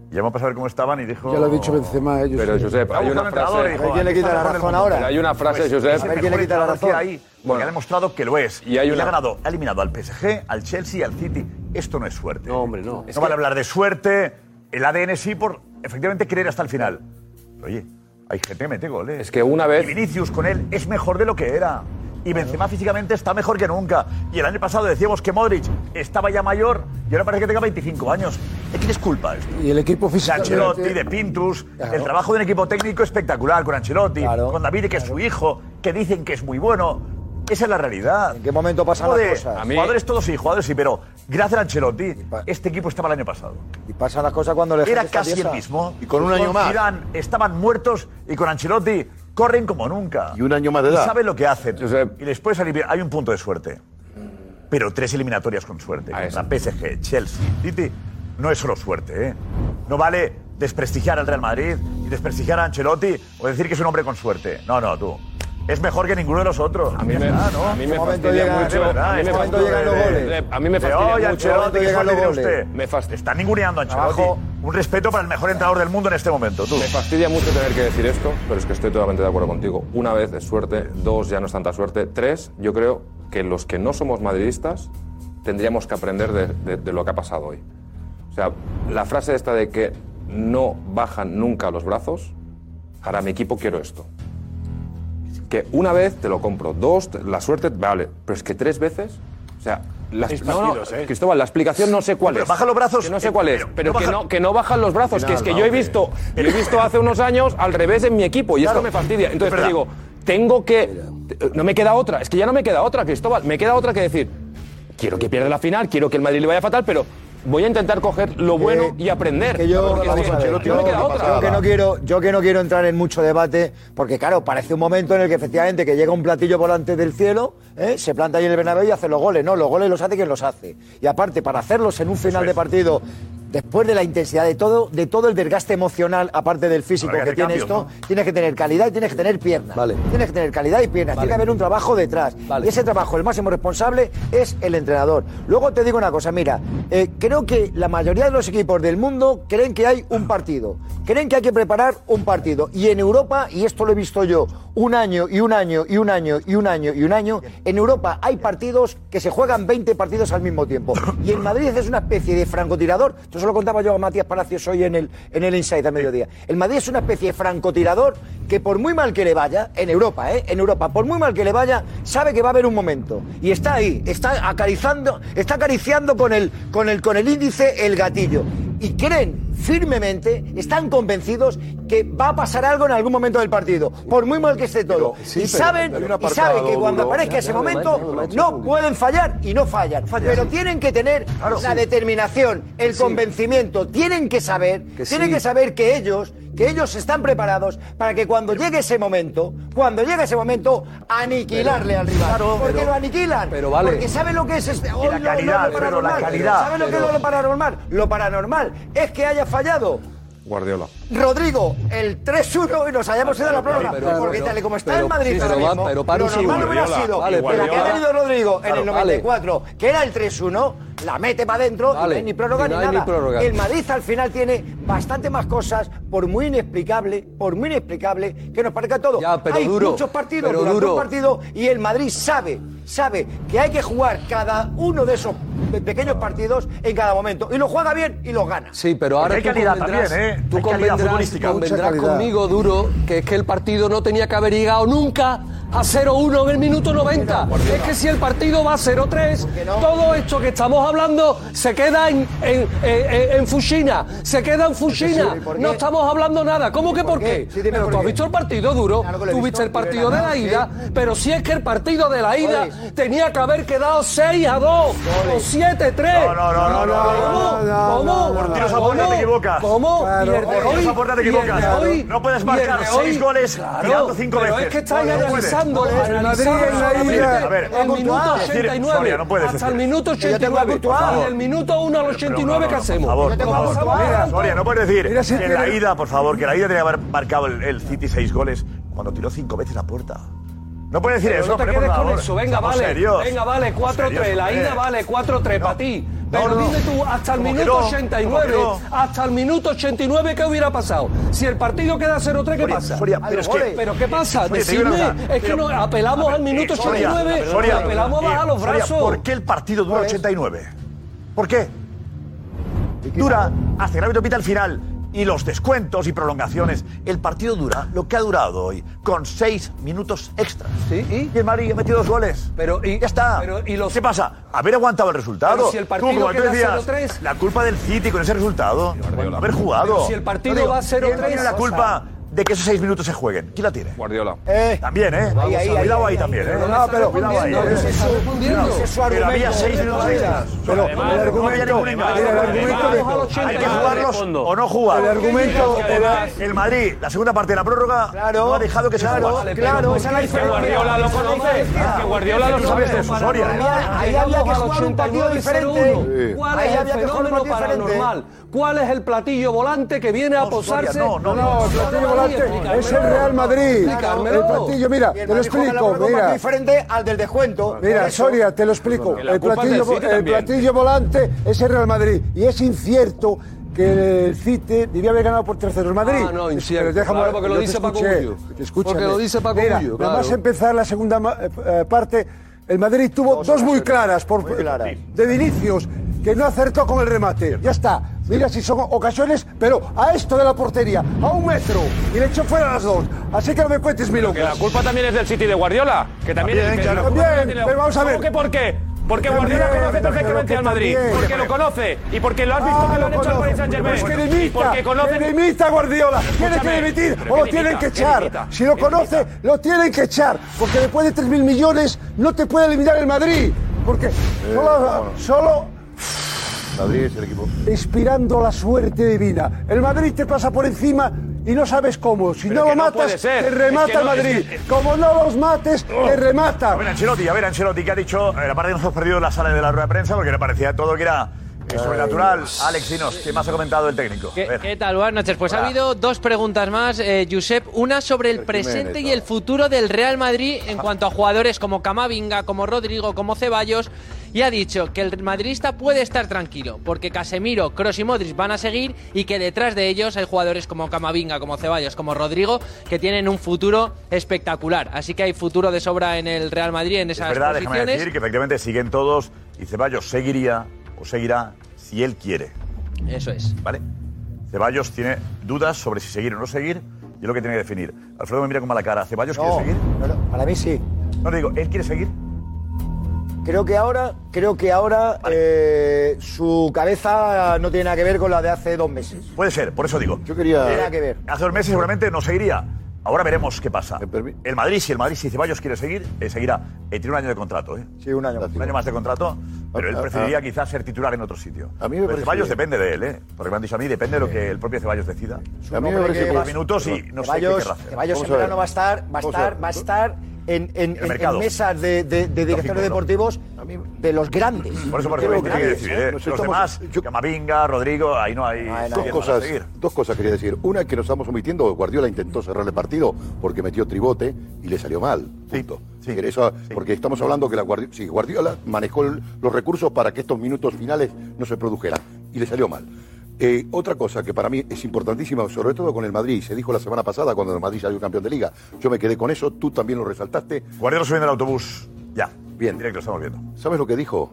Llamó para saber cómo estaban y dijo. Ya lo ha dicho Benzema, ellos. Pero, Josep, hay una frase... ¿A quién le quita la razón Pero hay una frase, Josep... Es el mejor entrenador que hay, porque Bueno. ha demostrado que lo es. Y le ha ganado, ha eliminado al PSG, al Chelsea y al City. Esto no es suerte. No, hombre, no. No vale hablar de suerte. El ADN sí por efectivamente querer hasta el final. Oye, hay gente que mete goles. Es que una vez- Y Vinicius con él es mejor de lo que era. Y Benzema físicamente está mejor que nunca. Y el año pasado decíamos que Modric estaba ya mayor y ahora parece que tenga 25 años. ¿De quién es culpa esto? Y el equipo De físicamente... Ancelotti, de Pintus, el trabajo de un equipo técnico espectacular con Ancelotti, con David, que es su hijo, que dicen que es muy bueno. Esa es la realidad. ¿En qué momento pasan las cosas? A mí... Jugadores todos sí, jugadores sí, pero gracias a Ancelotti, este equipo estaba el año pasado. Y pasan las cosas cuando le Era casi el mismo. Y con un año más. Zidane estaban muertos y con Ancelotti corren como nunca. Y un año más de Y edad. saben lo que hacen. Y después hay un punto de suerte. Pero tres eliminatorias con suerte. Contra PSG, Chelsea, City. No es solo suerte, ¿eh? No vale desprestigiar al Real Madrid y desprestigiar a Ancelotti o decir que es un hombre con suerte. No, no, tú. Es mejor que ninguno de los otros. A mí me, Ah, ¿no? a mí me fastidia llega- mucho. verdad, a mí me fastidia- los goles. A mí me fastidia "Oye, mucho. ¿qué usted?". Me fast- Están ninguneando a Ancelotti. Abajo. Un respeto para el mejor entrenador del mundo en este momento. Tú. Me fastidia mucho tener que decir esto, pero es que estoy totalmente de acuerdo contigo. Una vez es suerte, dos ya no es tanta suerte, tres, yo creo que los que no somos madridistas tendríamos que aprender de, de- de lo que ha pasado hoy. O sea, la frase esta de que no bajan nunca los brazos, para mi equipo quiero esto. Que una vez te lo compro, dos, la suerte, vale, pero es que tres veces, o sea, no, no, ¿eh? Cristóbal, la explicación no sé cuál Pero es. baja los brazos, Que no sé eh, cuál es, pero que, baja- no, que no bajan los brazos, que es que yo he visto, yo he visto hace unos años al revés en mi equipo y Claro. esto me fastidia. Entonces Es te digo, tengo que, no me queda otra, es que ya no me queda otra, Cristóbal, me queda otra que decir, quiero que pierda la final, quiero que el Madrid le vaya fatal, pero voy a intentar coger lo bueno y aprender. Que yo, Porque es vamos que a ver, no yo- me queda otra. yo que no quiero, yo que no quiero entrar en mucho debate, porque claro, parece un momento en el que efectivamente que llega un platillo volante del cielo, ¿eh? se planta ahí en el Bernabéu y hace los goles. No, los goles los hace quien los hace. Y aparte, para hacerlos en un final de partido, después de la intensidad de todo, de todo el desgaste emocional, aparte del físico que tiene cambios, esto, tienes que tener calidad y tienes que tener piernas. Tienes que tener calidad y piernas. Tiene que haber un trabajo detrás. Y ese trabajo, el máximo responsable, es el entrenador. Luego te digo una cosa, mira, eh, creo que la mayoría de los equipos del mundo creen que hay un partido. Creen que hay que preparar un partido. Y en Europa, y esto lo he visto yo un año y un año y un año y un año y un año, en Europa hay partidos que se juegan 20 partidos al mismo tiempo. Y en Madrid es una especie de francotirador. Esto se lo contaba yo a Matías Palacios hoy en el, en el Inside a mediodía. El Madrid es una especie de francotirador que por muy mal que le vaya, en Europa, ¿eh? En Europa, por muy mal que le vaya, sabe que va a haber un momento. Y está ahí, está acariciando, está acariciando con el, con el, con el índice el gatillo. Y creen firmemente, están convencidos que va a pasar algo en algún momento del partido, por muy mal que esté todo. sí, y saben, y saben que cuando duro. aparezca ese momento no pueden fallar y no fallan. Pero tienen que tener la determinación, el convencimiento, tienen que saber, tienen que saber que ellos que ellos están preparados para que cuando llegue ese momento, cuando llegue ese momento, aniquilarle al rival. claro, porque pero- lo aniquilan. pero vale. Porque saben lo que es este. hoy la lo- calidad, lo, pero la paranormal. calidad, ¿Saben lo que pero- es lo paranormal? Lo paranormal es que haya fallado. Guardiola. Rodrigo, el 3-1 y nos hayamos ido a la prórroga. pero- porque pero- tal y como está pero- el Madrid sí, ahora pero va- mismo, pero para lo un normal segundo. hubiera sido Vale, que la que ha tenido Rodrigo en Claro, el vale. 94, que era el 3-1, la mete para adentro y Vale, no hay ni prórroga no ni nada. prórroga. El Madrid al final tiene bastante más cosas, por muy inexplicable, por muy inexplicable, que nos parezca todo. Ya, pero hay duro, muchos partidos pero duro. un partido y el Madrid sabe, sabe que hay que jugar cada uno de esos pequeños partidos en cada momento. Y lo juega bien y los gana. Sí, pero ahora hay tú calidad convendrás, también, ¿eh? tú Hay convendrás, conmigo, Duro, que es que el partido no tenía que haber llegado nunca a 0-1 en el minuto 90. Es que si el partido va a 0-3, todo esto que estamos hablando se queda en, en, en- en Fushina, se queda en Fushina. No estamos hablando nada. ¿Cómo que por qué? Sí, pero por tú has visto el partido, Duro. Claro Tú viste el partido de la sí. ida, pero si es que el partido de la ida tenía que haber quedado 6 a 2 o 7-3. No, no, no, no, no, ¿Cómo? no, ¿Cómo? Por tiros a puerta ¿Cómo? te equivocas. ¿Cómo? Por tiros a puerta te equivocas. No puedes marcar de seis hoy- goles Claro, tirando cinco pero veces. es que estáis No, no analizando, No. A el minuto es decir, 89 Soria, no puedes hasta el minuto Que yo tengo a 89 Courtois. del minuto 1 al 89 ¿qué hacemos? Por favor, ¿Qué por favor. Soria, no puedes decir Mira que en la ida, por favor, que la ida tenía que haber marcado el, el City seis goles cuando tiró cinco veces a puerta. No puedes decir Pero eso, no te hombre, por quedes con favor. eso, venga, Seamos vale. serios. Venga, vale, 4-3. Serios, La ida vale 4-3 para ti. Pero no, no. dime tú, hasta el ¿Cómo que minuto no? 89, ¿Cómo que hasta el minuto 89, ¿qué hubiera pasado? Si el partido queda 0-3, ¿qué pasa? Soria, pero es que- ¿Pero qué pasa? Decidme, es que pero- no, apelamos al minuto Eh, Soria, 89, Soria, apelamos a eh, bajar los brazos. ¿Por qué el partido dura 89? ¿Por qué? Dura hasta el árbitro pita el final y los descuentos y prolongaciones. El partido dura lo que ha durado hoy, con seis minutos extras. ¿y? el Madrid ha metido dos goles. Pero, y, ya está. pero, ¿y los- ¿Qué pasa? Haber aguantado el resultado. Pero si el Tú, partido como tú queda decías, 0-3. la culpa del City con ese resultado. Haber jugado. Pero si el partido No digo, va 0-3, ¿Quién tiene la o culpa de que esos seis minutos se jueguen? ¿Quién la tiene? Guardiola. También, ¿eh? Ahí, ahí, ahí, Cuidado ahí, ahí, también, ahí. ¿eh? No, pero- Cuidado ahí. no, ¿eh? ese es su- Cuidado. su Pero había seis minutos extras. Pero Además, el no había argumento- el de- Hay que jugarlos o no jugar. El argumento El Madrid, la segunda parte de la prórroga, no ha dejado que se claro, jugase. claro, esa es la. Guardiola lo conoce. Que Guardiola lo sabe de su Soria. Ahí había que jugar un partido diferente. ¿Cuál Ahí había que jugar un partido diferente. ¿Cuál es el platillo volante que viene a posarse? No, no, el platillo volante es el Real Madrid. El platillo, mira, te lo explico, mira. diferente al del descuento. Mira. Soria, te lo explico. El platillo, el volante es el Real Madrid. Y es incierto que el City debía haber ganado por terceros Madrid. Ah, no, incierto. Déjame- Claro, porque lo dice Paco. Porque lo dice Paco Mira, Bullo, Nada más claro. empezar la segunda eh, eh, parte, el Madrid tuvo dos, muy claras, por, de Vinicius, que no acertó con el remate. Ya está. Mira si son ocasiones, pero a esto de la portería, a un metro, y le echó fuera las dos. Así que no me cuentes mi Que la culpa también es del City de Guardiola. Que también, También, que claro. También, pero vamos a ver. ¿Cómo que por qué? Porque También, Guardiola conoce perfectamente al Madrid. también. Porque lo conoce. Y porque lo has visto Ah, que lo han lo hecho al Paris. Saint Germain. Es que Y limita, porque conocen. que limita a Guardiola. Tiene que dimitir o lo ¿qué tienen que ¿Qué echar. limita? Si lo ¿Qué conoce, lo tienen que echar. Porque después de 3.000 millones no te puede eliminar el Madrid. Porque solo, solo Madrid es el equipo. inspirando la suerte divina. El Madrid te pasa por encima y no sabes cómo. Si Pero no lo no matas, te Es remata que no, el Madrid. es que- Como no los mates, te remata. A ver, Ancelotti, a ver, Ancelotti, que ha dicho, eh, aparte que nos hemos perdido la sala de la rueda de prensa porque le parecía todo que era eh, sobrenatural. Alex, dinos, ¿qué más ha comentado el técnico? ¿Qué, tal? Buenas noches. Pues ha habido dos preguntas más, eh, Josep. Una sobre el presente y el futuro del Real Madrid en cuanto a jugadores como Camavinga, como Rodrigo, como Ceballos. Y ha dicho que el madridista puede estar tranquilo, porque Casemiro, Kroos y Modric van a seguir y que detrás de ellos hay jugadores como Camavinga, como Ceballos, como Rodrigo, que tienen un futuro espectacular. Así que hay futuro de sobra en el Real Madrid en Es esas verdad, déjame posiciones. decir que efectivamente siguen todos y Ceballos seguiría o seguirá si él quiere. Eso es. ¿Vale? Ceballos tiene dudas sobre si seguir o no seguir y es lo que tiene que definir. Alfredo me mira con mala cara. ¿Ceballos No, quiere seguir? no, no, para mí sí. No le digo, ¿él quiere seguir? Creo que ahora, creo que ahora eh, su cabeza no tiene nada que ver con la de hace dos meses. Puede ser, por eso digo. Yo quería. No tiene nada que ver. Hace dos meses seguramente no seguiría. Ahora veremos qué pasa. El Madrid, si el Madrid, si Ceballos quiere seguir, eh, seguirá. Eh, tiene un año de contrato, ¿eh? Sí, un año. Un año más de contrato, pero él Ah, ah, preferiría ah. quizás ser titular en otro sitio. A mí me Pero parece Ceballos bien. depende de él, ¿eh? Porque me han dicho a mí, depende de lo que el propio Ceballos decida. A mí me parece que minutos y no sé qué Ceballos, querrá hacer. Ceballos en verano va a estar, va a estar, va a estar en, en- en- en mercado. mesas de, de- de directores ¿no? deportivos de los grandes. Por eso, por De eso que grandes, decir, ¿eh? ¿eh? Los estamos- demás, Camavinga, Rodrigo, ahí no hay. Dos más a cosas, dos cosas quería decir. Una que nos estamos omitiendo, Guardiola intentó cerrar el partido porque metió tribote y le salió mal. Punto. Eso- Porque estamos hablando que la Guardiola, sí, Guardiola manejó el- los recursos para que estos minutos finales no se produjeran y le salió mal. Eh, otra cosa que para mí es importantísima, sobre todo con el Madrid, se dijo la semana pasada cuando el Madrid salió campeón de liga. Yo me quedé con eso, tú también lo resaltaste. Guardiola subiendo el autobús. Ya. Bien. Directo, estamos viendo. ¿Sabes lo que dijo?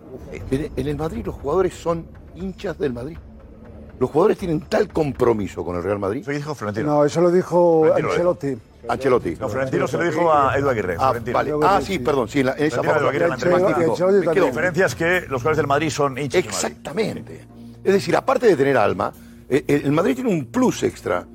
En, en el Madrid los jugadores son hinchas del Madrid. Los jugadores tienen tal compromiso con el Real Madrid. Eso dijo Florentino. No, eso lo dijo Florentino lo Ancelotti. Ancelotti. No, Florentino se lo dijo a Edu Aguirre. Ah, vale. Ah, sí, perdón, sí, en, la- en esa Aguirre parte. Magnífico. La diferencia es que los jugadores del Madrid son hinchas del Madrid. Exactamente. Es decir, aparte de tener alma, eh, el Madrid tiene un plus extra.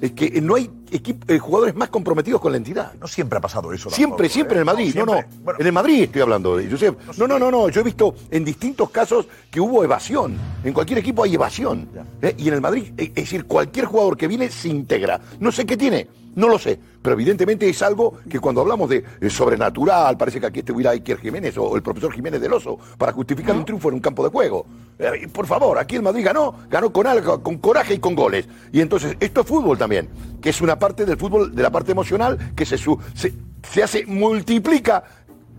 Es que no hay eh, jugadores más comprometidos con la entidad. No siempre ha pasado eso. Siempre, tampoco, siempre ¿eh? en el Madrid. No, no. En el Madrid estoy hablando de Josep. No, no, no, no. Yo he visto en distintos casos que hubo evasión. En cualquier equipo hay evasión. ¿eh? Y en el Madrid, eh, es decir, cualquier jugador que viene se integra. No sé qué tiene. No lo sé, pero evidentemente es algo que cuando hablamos de eh, sobrenatural, parece que aquí estuviera Iker Jiménez o el profesor Jiménez del Oso para justificar un triunfo en un campo de juego. Eh, por favor, aquí el Madrid ganó, ganó con algo, con coraje y con goles. Y entonces, esto es fútbol también, que es una parte del fútbol, de la parte emocional, que se, su- se, se hace, multiplica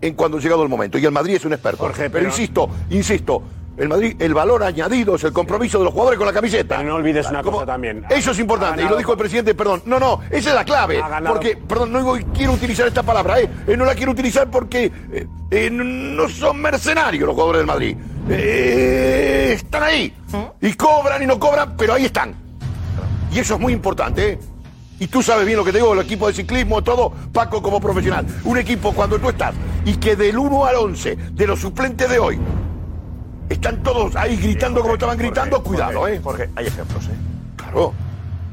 en cuando ha llegado el momento. Y el Madrid es un experto. pero, pero- insisto, insisto, el Madrid, el valor añadido es el compromiso de los jugadores con la camiseta. no olvides una ¿Cómo? cosa también. Eso es importante, y lo dijo el presidente, perdón. No, no, esa es la clave. Porque, perdón, no quiero utilizar esta palabra, ¿eh? Eh, no la quiero utilizar porque eh, eh, no son mercenarios los jugadores del Madrid. Eh, están ahí. Y cobran y no cobran, pero ahí están. Y eso es muy importante, ¿eh? Y tú sabes bien lo que te digo, el equipo de ciclismo, todo, Paco como profesional. Un equipo cuando tú estás y que del 1 al 11 de los suplentes de hoy están todos ahí gritando como estaban gritando, cuidado, Jorge, ¿eh? Jorge, hay ejemplos, ¿eh? Claro.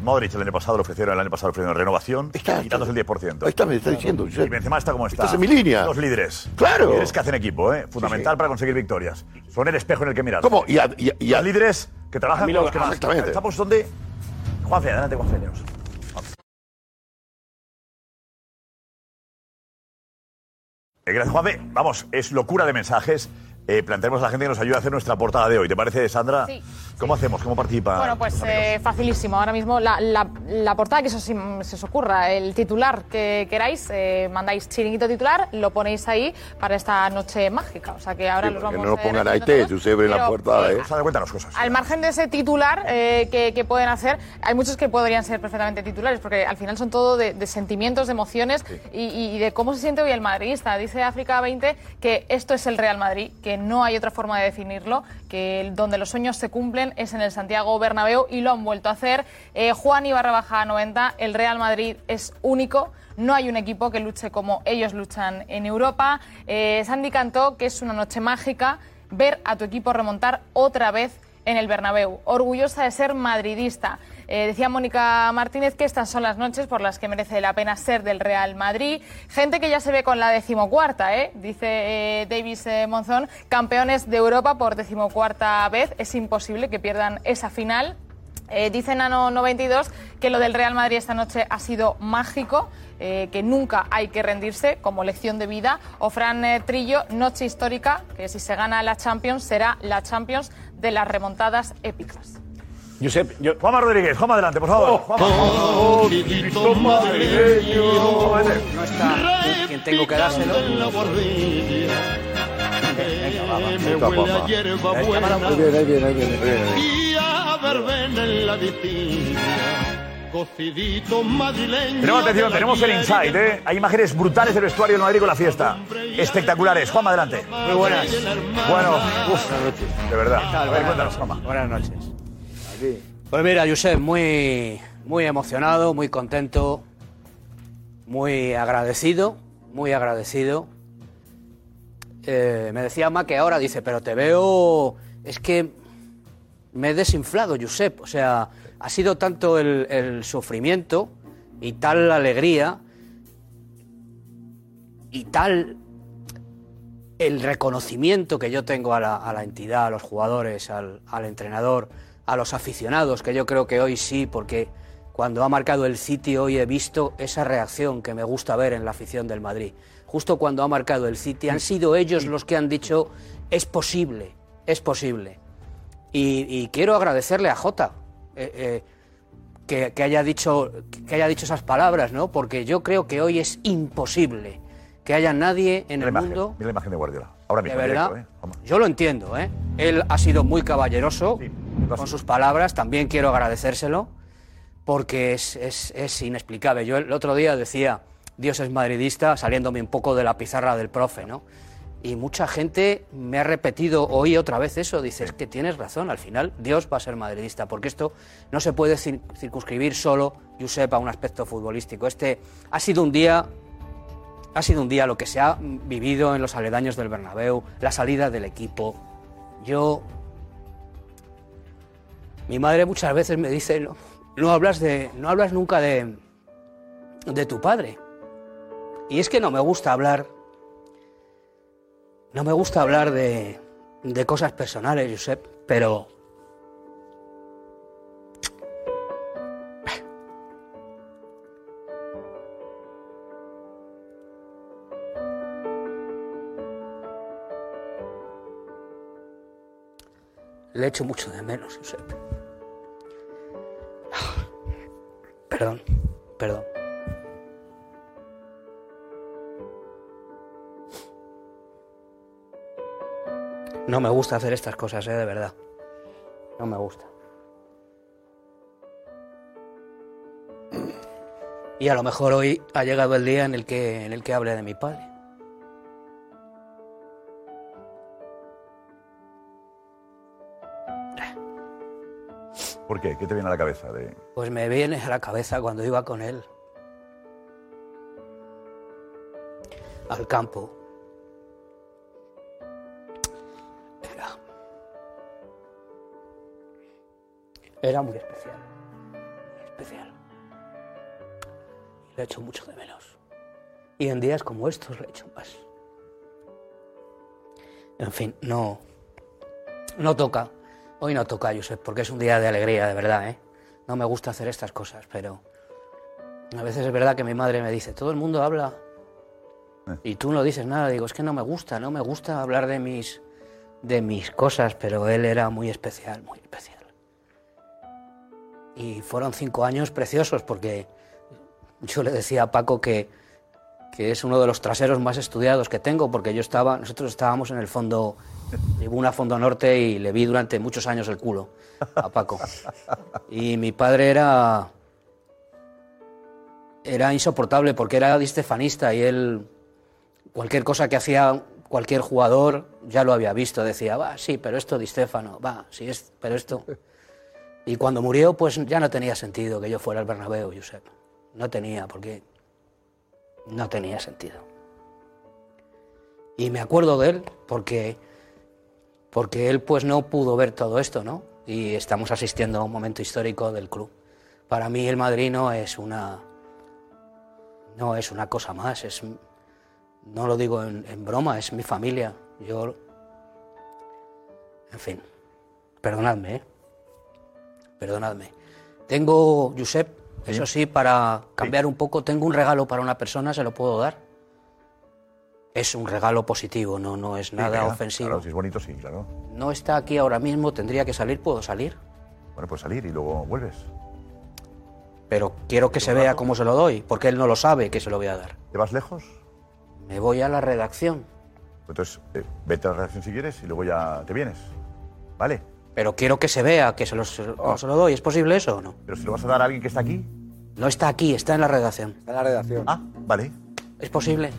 Modric el año pasado le ofrecieron, el año pasado le ofrecieron renovación, quitándose el 10%. Ahí está, me está diciendo. Y Benzema está como está. Estás en mi línea. Los líderes. Claro. Líderes que hacen equipo, ¿eh? Fundamental para conseguir victorias. Son el espejo en el que mirar. ¿Cómo? Y a- y a- y a- Los líderes que trabajan con lo- los que más. exactamente. Estamos donde... Juanfe, adelante, Juanfe. Eh, gracias, Juanfe. Vamos, es locura de mensajes. Eh, planteemos a la gente que nos ayude a hacer nuestra portada de hoy. ¿Te parece, Sandra? Sí, ¿Cómo hacemos? ¿Cómo participa? Bueno, pues eh, facilísimo. Ahora mismo la, la- la portada que se se os ocurra, el titular que queráis, eh, mandáis chiringuito titular, lo ponéis ahí para esta noche mágica. O sea que ahora Sí, los vamos no nos eh, pongan ahí todos. Josep, en la portada, eh, ¿eh? Sandra, cuéntanos cosas. Al margen de ese titular eh, que, que pueden hacer, hay muchos que podrían ser perfectamente titulares, porque al final son todo de, de sentimientos, de emociones y, y de cómo se siente hoy el madridista. Dice África 20 que esto es el Real Madrid, que no hay otra forma de definirlo, que donde los sueños se cumplen es en el Santiago Bernabéu y lo han vuelto a hacer. Eh, Juan Ibarra baja a 90, el Real Madrid es único. No hay un equipo que luche como ellos luchan en Europa. Eh, Sandy cantó que es una noche mágica ver a tu equipo remontar otra vez en el Bernabéu. Orgullosa de ser madridista. Eh, decía Mónica Martínez que estas son las noches por las que merece la pena ser del Real Madrid. Gente que ya se ve con la decimocuarta, ¿eh? dice eh, Davis eh, Monzón, campeones de Europa por decimocuarta vez. Es imposible que pierdan esa final. Eh, dice Nano 92 que lo del Real Madrid esta noche ha sido mágico, que nunca hay que rendirse como lección de vida. O Fran Trillo, noche histórica, que si se gana la Champions será la Champions de las remontadas épicas. Josep, yo... Juanma Rodríguez, Juanma adelante, por favor. Juanma. No está quien tengo que dárselo. me huele a hierba buena Ahí viene, ahí viene, ahí viene. y a verbena en la vitina, cocidito madrileño. Tenemos atención, tenemos el insight, ¿eh? Hay imágenes brutales del vestuario del Madrid con la fiesta. Espectaculares. Juan, adelante. Muy buenas. Bueno, uf, de verdad. A ver, cuéntanos, Juanma. Buenas noches. Pues mira, Josep, muy, muy emocionado, muy contento, muy agradecido, muy agradecido. Eh, me decía Ma que ahora dice, pero te veo, es que me he desinflado, Josep. O sea, ha sido tanto el, sufrimiento y tal la alegría y tal el reconocimiento que yo tengo a la, entidad, a los jugadores, al entrenador, a los aficionados, que yo creo que hoy sí, porque cuando ha marcado el City hoy he visto esa reacción que me gusta ver en la afición del Madrid. Justo cuando ha marcado el City han sido ellos los que han dicho es posible, es posible. Y, y quiero agradecerle a Jota eh, eh, que, que haya dicho, que haya dicho esas palabras, ¿no? Porque yo creo que hoy es imposible que haya nadie en Mira el la imagen, mundo mira la imagen de Guardiola. Ahora de mismo, verdad, directo, ¿eh? Yo lo entiendo, ¿eh? Él ha sido muy caballeroso con sus palabras, también quiero agradecérselo, porque es, es- es inexplicable. Yo el otro día decía, Dios es madridista, saliéndome un poco de la pizarra del profe, ¿no? Y mucha gente me ha repetido hoy otra vez eso, dice, es que tienes razón, al final Dios va a ser madridista, porque esto no se puede cir- circunscribir solo, Josep, a un aspecto futbolístico. Este ha sido un día ha sido un día lo que se ha vivido en los aledaños del Bernabéu, la salida del equipo. Yo mi madre muchas veces me dice, no, no hablas de no hablas nunca de de tu padre. Y es que no me gusta hablar no me gusta hablar de de cosas personales, Josep, pero le echo mucho de menos, Josep. Perdón, perdón. No me gusta hacer estas cosas, eh, de verdad. No me gusta. Y a lo mejor hoy ha llegado el día en el que, en el que hable de mi padre. ¿Por qué? ¿Qué te viene a la cabeza? De... Pues me viene a la cabeza cuando iba con él al campo. Era, era muy especial, muy especial. Le echo mucho de menos. Y en días como estos le echo más. En fin, no, no toca. Hoy no toca, Josep, porque es un día de alegría, de verdad, ¿eh? No me gusta hacer estas cosas, pero a veces es verdad que mi madre me dice, todo el mundo habla y tú no dices nada. Digo, es que no me gusta, no me gusta hablar de mis, de mis cosas, pero él era muy especial, muy especial. Y fueron cinco años preciosos porque yo le decía a Paco que, que es uno de los traseros más estudiados que tengo, porque yo estaba, nosotros estábamos en el fondo, Tribuna Fondo Norte, y le vi durante muchos años el culo a Paco. Y mi padre era, era insoportable porque era distefanista y él, cualquier cosa que hacía cualquier jugador, ya lo había visto, decía, va, sí, pero esto Di Stéfano, va, sí, es, pero esto... Y cuando murió, pues ya no tenía sentido que yo fuera al Bernabéu, Josep. No tenía, porque no tenía sentido. Y me acuerdo de él porque, porque él pues no pudo ver todo esto, ¿no? Y estamos asistiendo a un momento histórico del club. Para mí el Madrid no es una, no es una cosa más, es, no lo digo en, en broma, es mi familia. Yo, en fin, perdonadme, ¿eh? Perdonadme. Tengo, Josep, eso sí, para cambiar un poco, tengo un regalo para una persona, ¿se lo puedo dar? Es un regalo positivo, no, no es Sí, nada ofensivo. Claro, si es bonito, sí, claro. No está aquí ahora mismo, tendría que salir, ¿puedo salir? Bueno, pues salir y luego vuelves. Pero quiero que se vea cómo se lo doy, porque él no lo sabe que se lo voy a dar. ¿Te vas lejos? Me voy a la redacción. Entonces, eh, vete a la redacción si quieres y luego ya te vienes. ¿Vale? Pero quiero que se vea, que se, los, ¿cómo se lo doy. ¿Es posible eso o no? Pero si lo vas a dar a alguien que está aquí. No está aquí, está en la redacción. Está en la redacción. Ah, vale. ¿Es posible?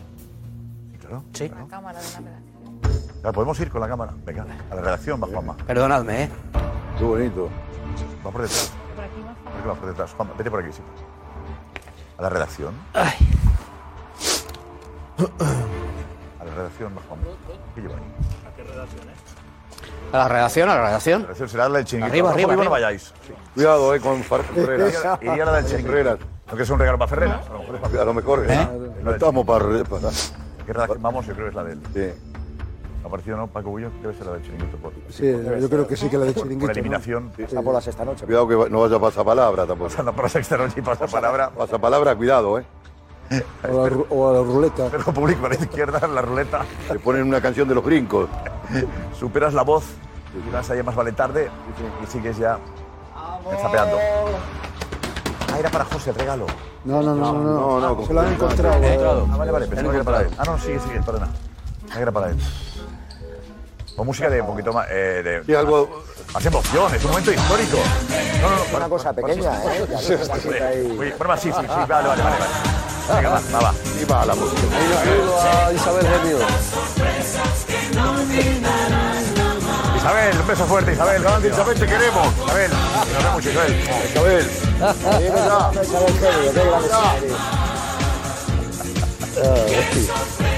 Sí, claro. Sí. cámara de la redacción. Claro, podemos ir con la cámara. Venga, a la redacción, va Juanma. Perdonadme, ¿eh? Qué bonito. Va por detrás. Por aquí va por detrás. Juanma, vete por aquí, sí. A la redacción. A la redacción, va Juanma. ¿Qué lleva ahí? ¿A qué redacción, A la redacción, a la redacción. La redacción será la del chiringuito. Arriba, arriba, no vayáis. Sí. Cuidado, eh, con Fer- Ferreras. Iría, la del chiringuito. No que es un regalo para Ferreras. A lo mejor ¿eh? No estamos para... para... ¿Qué redacción vamos? Yo creo que es la del. Sí. ¿Ha aparecido, no? Paco Bullo, debe ser la del chiringuito. Por, Sí, yo creo que sí que la del por- chiringuito, Por ¿no? eliminación. Está por la sexta noche. Cuidado que no vaya a pasar palabra tampoco. Pasando por la sexta noche y pasa palabra. Pasa palabra, cuidado, eh. O la, ru- o a la ruleta. Pero público a la izquierda, la ruleta. Te ponen una canción de los brincos. Superas la voz y vas allá más vale tarde y sigues ya zapeando. Ah, era para José el regalo. No, no, no, no. no, no, Se lo han encontrado. Ah, vale, vale, que era para él. Ah, no, sigue, sigue, perdona. Era para él. Música de un poquito más. Eh, de, Sí, algo... Más emoción, es un momento histórico. No, no, no. Una cosa pequeña, ¿eh? Bueno, sí, sí, sí, vale, vale, vale. vale. Venga, va, va, va. Y va la música. a Isabel Gemio. Isabel, un beso fuerte, Isabel. Grande, Isabel, te queremos. Isabel, nos vemos, Isabel. Isabel. Isabel qué grande Isabel.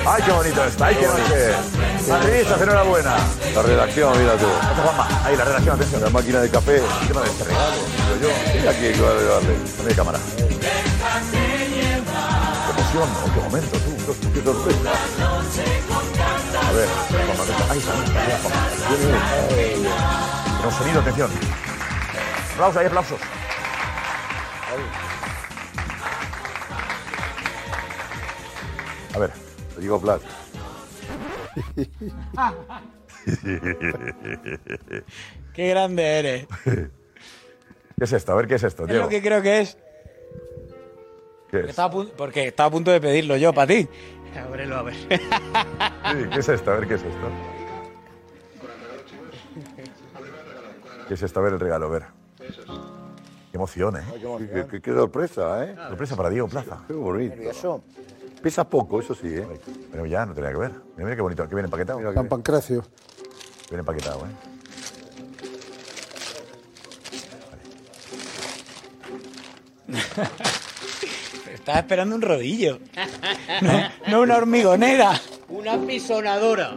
Ay, qué bonito está, ay, qué noche. Madridistas, enhorabuena. La redacción, mira tú. Ahí, la redacción, atención. La máquina de café. De este regalo, yo. Mira aquí, claro, darle. Dame de cámara. Emoción, oh, qué momento, tú. Qué sorpresa. A ver, está, Juanma. Tenemos sonido, atención. Aplausos, hay aplausos. A ver. Te digo Plat. Qué grande eres. ¿Qué es esto? A ver, ¿qué es esto, Es Diego? lo que creo que es. ¿Qué es? Estaba porque estaba a punto de pedirlo yo para ti. Ábrelo a ver. Sí, ¿Qué es esto? A ver, ¿qué es esto? ¿Qué es esto? A ver el regalo, a ver. Qué emoción, ¿eh? Qué, qué- qué sorpresa, ¿eh? Sorpresa para Diego Plaza. Qué bonito. Nervioso. Pesa poco, eso sí, ¿eh? Pero ya no tenía que ver. Mira, mira qué bonito, que viene empaquetado. Mira San Pancracio. Viene empaquetado, ¿eh? Estaba esperando un rodillo. No, no una hormigonera. Una pisonadora.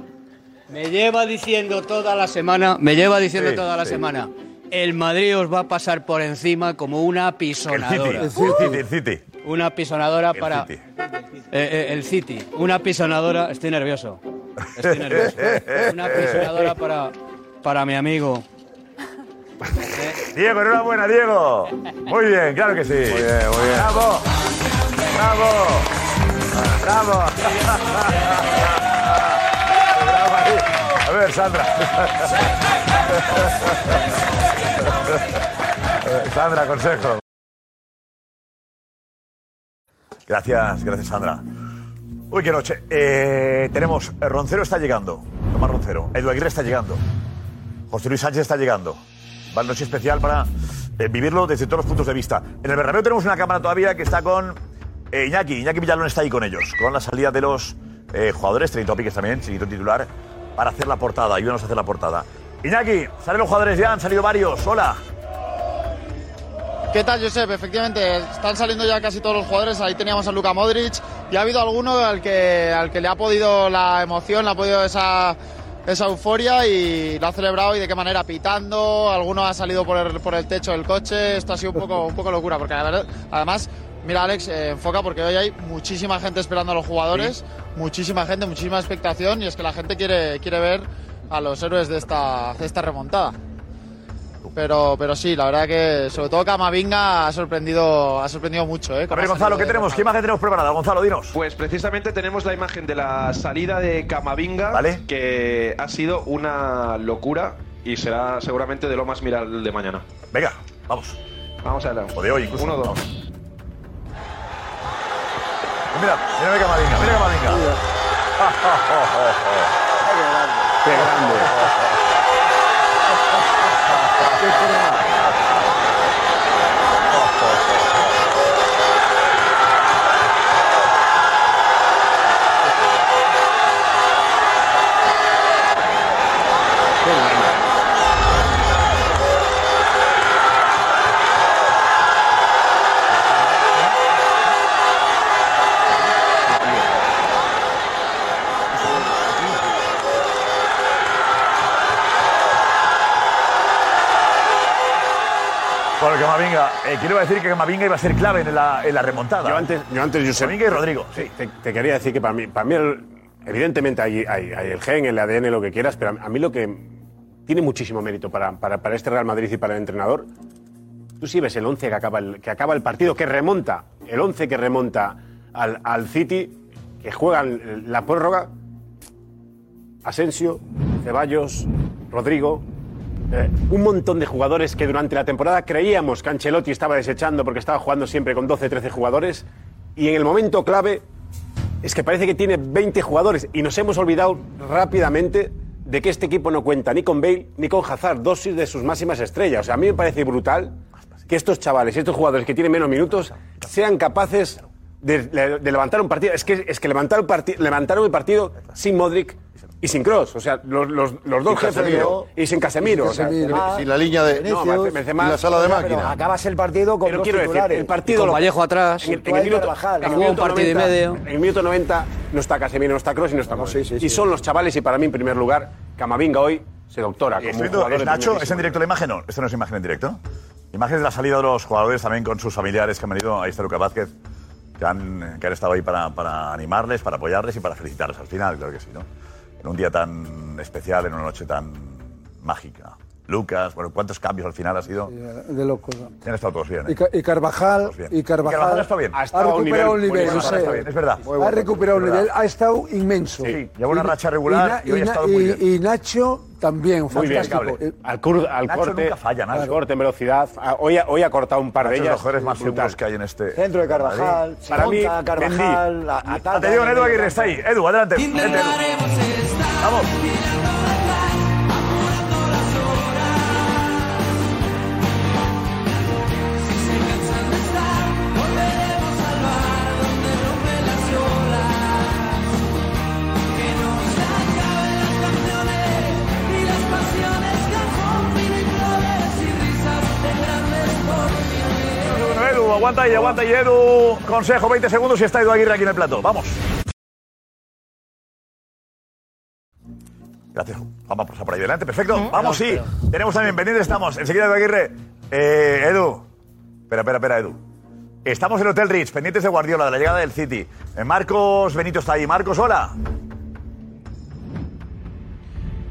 Me lleva diciendo toda la semana, me lleva diciendo Sí, toda la sí. semana, el Madrid os va a pasar por encima como una El City, pisonadora. el City, el City. Una pisonadora El para City. eh, eh, el City. Una pisonadora, estoy nervioso. Estoy nervioso. Una pisonadora para, para mi amigo. Diego, enhorabuena, Diego. Muy bien, claro que sí. Muy bien, muy bien. Bravo. Bravo. Bravo. Bravo ahí. A ver, Sandra. Sandra, consejo. Gracias, gracias, Sandra. Uy, qué noche. Eh, tenemos, eh, Roncero está llegando. Tomás Roncero. Edu Aguirre está llegando. José Luis Sánchez está llegando. Va noche especial para eh, vivirlo desde todos los puntos de vista. En el Bernabéu tenemos una cámara todavía que está con eh, Iñaki. Iñaki Villalón está ahí con ellos, con la salida de los eh, jugadores, Trade Topics también, chiquito titular, para hacer la portada. Ayúdanos a hacer la portada. Iñaki, salen los jugadores ya, han salido varios. Hola. ¿Qué tal, Josep? Efectivamente, están saliendo ya casi todos los jugadores. Ahí teníamos a Luka Modric y ha habido alguno al que, al que le ha podido la emoción, le ha podido esa, esa euforia y lo ha celebrado y de qué manera, pitando. Alguno ha salido por el, por el techo del coche. Esto ha sido un poco, un poco locura porque la verdad, además, mira, Alex, eh, enfoca porque hoy hay muchísima gente esperando a los jugadores, muchísima gente, muchísima expectación y es que la gente quiere, quiere ver a los héroes de esta, de esta remontada. Pero, pero sí, la verdad que sobre todo Camavinga ha sorprendido, ha sorprendido mucho. ¿eh? A ver, Gonzalo, ¿qué tenemos? ¿Qué imagen tenemos preparada? Gonzalo, dinos. Pues precisamente tenemos la imagen de la salida de Camavinga, que ha sido una locura y será seguramente de lo más viral de mañana. Venga, vamos. Vamos a ver. O de hoy incluso. Uno, dos. Mira, mira Camavinga, mira Camavinga. Qué grande. Bueno, Camavinga, eh, quiero decir que Camavinga iba a ser clave en la, en la remontada. Yo antes, yo antes, Josep, Camavinga y Rodrigo, sí. Te, te quería decir que para mí, para mí el- evidentemente hay, hay- hay el gen, el ADN, lo que quieras, pero a mí lo que tiene muchísimo mérito para, para, para este Real Madrid y para el entrenador, tú sí ves el 11 que acaba el, que acaba el partido, que remonta, el 11 que remonta al, al City, que juegan la prórroga, Asensio, Ceballos, Rodrigo, eh, un montón de jugadores que durante la temporada creíamos que Ancelotti estaba desechando porque estaba jugando siempre con 12, 13 jugadores y en el momento clave es que parece que tiene 20 jugadores y nos hemos olvidado rápidamente de que este equipo no cuenta ni con Bale ni con Hazard, dos de sus máximas estrellas. O sea, a mí me parece brutal que estos chavales estos jugadores que tienen menos minutos sean capaces de, de- levantar un partido. Es que, es que levantar un parti- levantaron el partido sin Modric y sin Cross. O sea, los, los- los dos jefes Casemiro. y sin Casemiro. Y o sea, Casemiro. Sin la línea de- No, Benzema- y la sala de Pero máquina. Acabas el partido con Pero dos quiero decir, titulares. el partido con lo- Vallejo atrás. En el, en el minuto, Carvajal. en el un minuto partido y 90, medio. En el minuto 90 no está Casemiro, no está Kroos y no está Modric. Y son los chavales y para mí en primer lugar Camavinga hoy se doctora como estoy un viendo- jugador ¿Es de Nacho? ¿Es en directo la imagen? No, esto no es imagen en directo. Imágenes de la salida de los jugadores también con sus familiares que han venido. Ahí está Lucas Vázquez, que han, que han estado ahí para, para animarles, para apoyarles y para felicitarles al final, claro que sí, ¿no? En un día tan especial, en una noche tan mágica. Lucas, bueno, ¿cuántos cambios al final ha sido? De locos. Han estado todos bien. Y, ¿eh? Ca- y Carvajal, bien. y Carvajal, Carvajal está bien. Ha ha estado recuperado un nivel no sé. Está bien, es verdad. Muy bueno. Ha recuperado un nivel, ha estado inmenso. Sí, lleva una racha regular y hoy ha estado muy bien. y Nacho también, Muy bien, fantástico. cable. Al, cur- al Nacho corte, nunca falla, Nacho. al corte en velocidad. Ah, Hoy, ha- hoy ha cortado un par de Nacho de ellas. los jugadores más seguros que hay en este. Centro de Carvajal. Para mí, Carvajal, Atención, Edu Aguirre está ahí. Edu, adelante. Vamos. Edu, aguanta ahí, aguanta ahí, Edu. Consejo, 20 segundos y está Edu Aguirre aquí en el plato. Vamos. Gracias. Vamos a pasar por ahí delante. Perfecto. Vamos, sí. Tenemos también pendientes, estamos. Enseguida Edu Aguirre. Eh, Edu. Espera, espera, espera, Edu. Estamos en el Hotel Ritz, pendientes de Guardiola, de la llegada del City. Eh, Marcos Benito está ahí. Marcos, hola.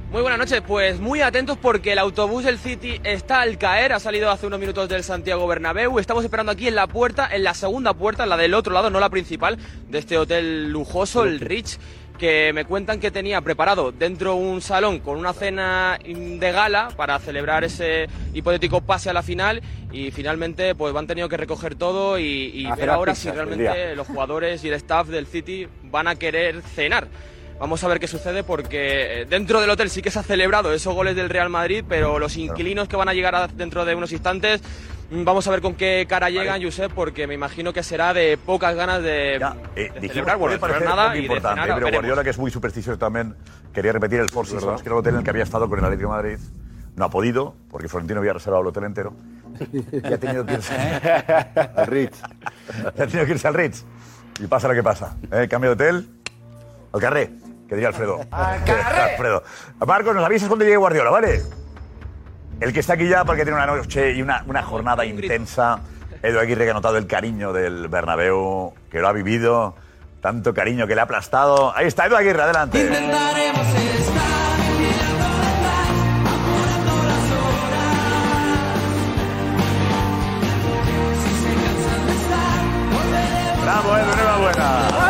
Muy buenas noches, pues muy atentos porque el autobús del City está al caer, ha salido hace unos minutos del Santiago Bernabéu, estamos esperando aquí en la puerta, en la segunda puerta, la del otro lado, no la principal, de este hotel lujoso, el Rich, que me cuentan que tenía preparado dentro un salón con una cena de gala para celebrar ese hipotético pase a la final y finalmente pues han tenido que recoger todo y, ver ahora si realmente los jugadores y el staff del City van a querer cenar. Vamos a ver qué sucede porque eh, dentro del hotel sí que se ha celebrado esos goles del Real Madrid, pero los inquilinos que van a llegar a- dentro de unos instantes, mm, vamos a ver con qué cara llegan, Josep, porque me imagino que será de pocas ganas de, de Dijimos, celebrar, bueno, puede de parecer nada poco y de importante, cenar, pero. Guardiola, que es muy supersticioso también, quería repetir el Four Seasons, que era el hotel en el que había estado con el Atlético de Madrid. No ha podido, porque Florentino había reservado el hotel entero. Y ha tenido que irse al Ritz. Y ha tenido que irse al Ritz. Y pasa lo que pasa. ¿eh? Cambio de hotel, al carré, que diría Alfredo. Alfredo. Marcos, nos avisas cuando llegue Guardiola, ¿vale? El que está aquí ya porque tiene una noche y una, una jornada intensa. Edu Aguirre que ha notado el cariño del Bernabéu, que lo ha vivido, tanto cariño que le ha aplastado. Ahí está Edu Aguirre, adelante. Bravo, Edu, enhorabuena.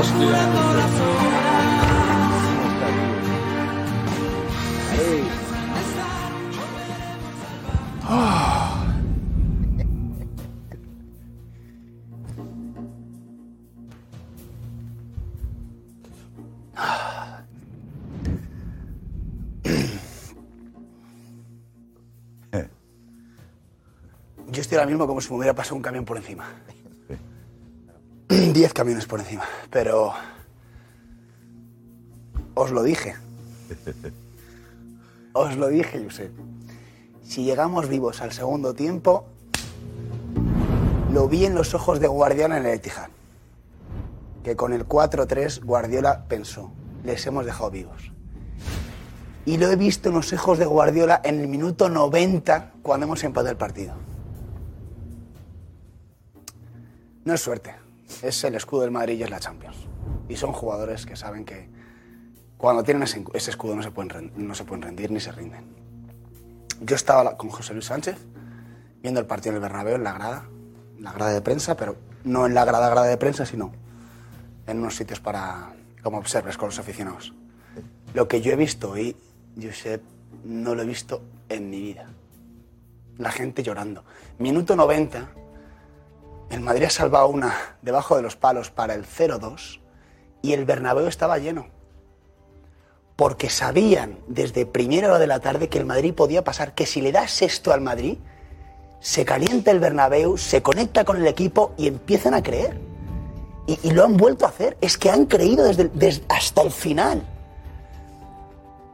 Yo estoy ahora mismo como si me hubiera pasado un camión por encima. Diez camiones por encima. Pero. Os lo dije. Os lo dije, Josep. Si llegamos vivos al segundo tiempo, lo vi en los ojos de Guardiola en el Etihad. Que con el 4-3 Guardiola pensó, les hemos dejado vivos. Y lo he visto en los ojos de Guardiola en el minuto 90 cuando hemos empatado el partido. No es suerte, es el escudo del Madrid y es la Champions. Y son jugadores que saben que cuando tienen ese, escudo no se, pueden, ren- no se pueden rendir ni se rinden. Yo estaba con José Luis Sánchez viendo el partido en el Bernabéu en la grada, en la grada de prensa, pero no en la grada grada de prensa, sino en unos sitios para como observes con los aficionados. Lo que yo he visto hoy, Josep, no lo he visto en mi vida. La gente llorando. Minuto 90, el Madrid ha salvado una debajo de los palos para el 0-2 y el Bernabéu estaba lleno. Porque sabían desde primera hora de la tarde que el Madrid podía pasar, que si le das esto al Madrid, se calienta el Bernabéu, se conecta con el equipo y empiezan a creer. Y, lo han vuelto a hacer. Es que han creído desde, hasta el final.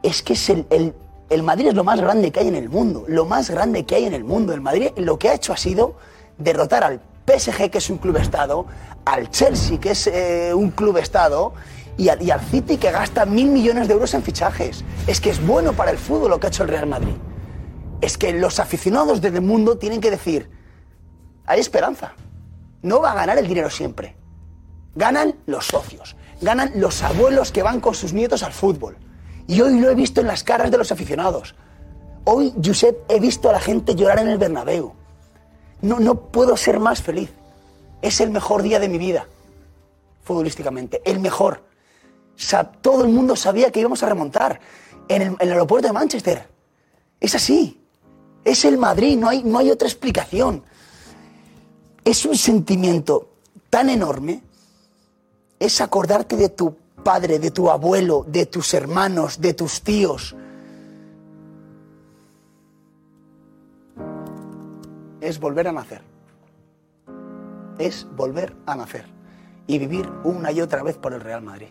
Es que es el, el- el Madrid es lo más grande que hay en el mundo. Lo más grande que hay en el mundo. El Madrid lo que ha hecho ha sido derrotar al PSG, que es un club estado, al Chelsea, que es eh, un club estado, y, y al City, que gasta mil millones de euros en fichajes. Es que es bueno para el fútbol lo que ha hecho el Real Madrid. Es que los aficionados del mundo tienen que decir, hay esperanza. No va a ganar el dinero siempre. Ganan los socios, ganan los abuelos que van con sus nietos al fútbol. Y hoy lo he visto en las caras de los aficionados. Hoy, Josep, he visto a la gente llorar en el Bernabéu. No, no puedo ser más feliz. Es el mejor día de mi vida, futbolísticamente. El mejor. Todo el mundo sabía que íbamos a remontar en el, en el aeropuerto de Manchester. Es así. Es el Madrid, no hay, no hay otra explicación. Es un sentimiento tan enorme. Es acordarte de tu padre, de tu abuelo, de tus hermanos, de tus tíos. Es volver a nacer. Es volver a nacer. Y vivir una y otra vez por el Real Madrid.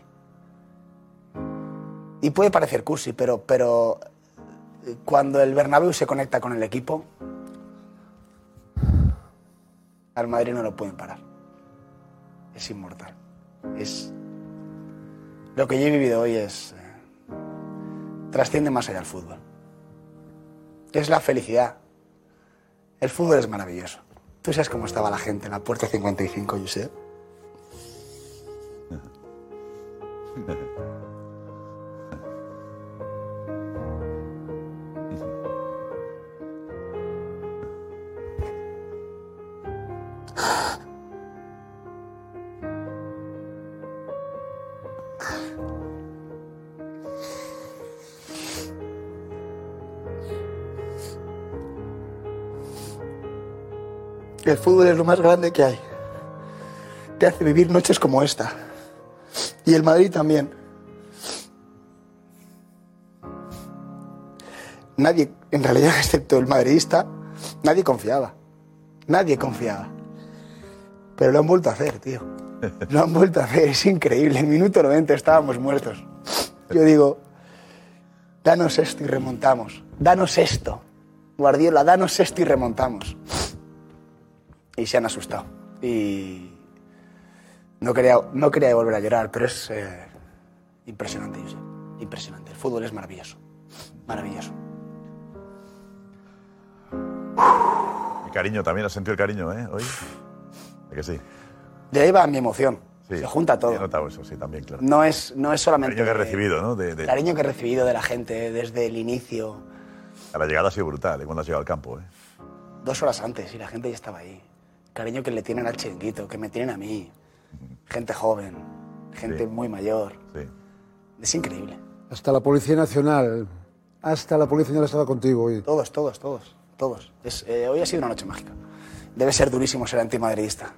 Y puede parecer cursi, pero, pero eh, cuando el Bernabéu se conecta con el equipo, al Madrid no lo pueden parar. Es inmortal. Es lo que yo he vivido hoy es eh, trasciende más allá del fútbol. Es la felicidad. El fútbol es maravilloso. ¿Tú sabes cómo estaba la gente en la puerta 55, Josep? El fútbol es lo más grande que hay. Te hace vivir noches como esta. Y el Madrid también. Nadie, en realidad, excepto el madridista, nadie confiaba. Nadie confiaba. Pero lo han vuelto a hacer, tío. Lo han vuelto a hacer, es increíble. En minuto 90 estábamos muertos. Yo digo, danos esto y remontamos. Danos esto. Guardiola, danos esto y remontamos. Y se han asustado. Y no quería, no quería volver a llorar, pero es eh, impresionante, Josep. Impresionante. El fútbol es maravilloso. Maravilloso. Y cariño también, has sentido el cariño, ¿eh? Hoy. ¿A que sí? De ahí va mi emoción. Sí. Se junta todo. He notado eso, sí, también, claro. No es, no es solamente cariño que he recibido, ¿no? De, de- cariño que he recibido de la gente desde el inicio, A la llegada ha sido brutal, ¿eh? Cuando has llegado al campo, ¿eh? dos horas antes, y la gente ya estaba ahí. Cariño que le tienen al chiringuito, que me tienen a mí. Gente joven, gente muy mayor. Es increíble. Hasta la Policía Nacional, hasta la Policía Nacional estaba contigo hoy. Todos, todos, todos, todos. Es, eh, hoy ha sido una noche mágica. Debe ser durísimo ser antimadridista.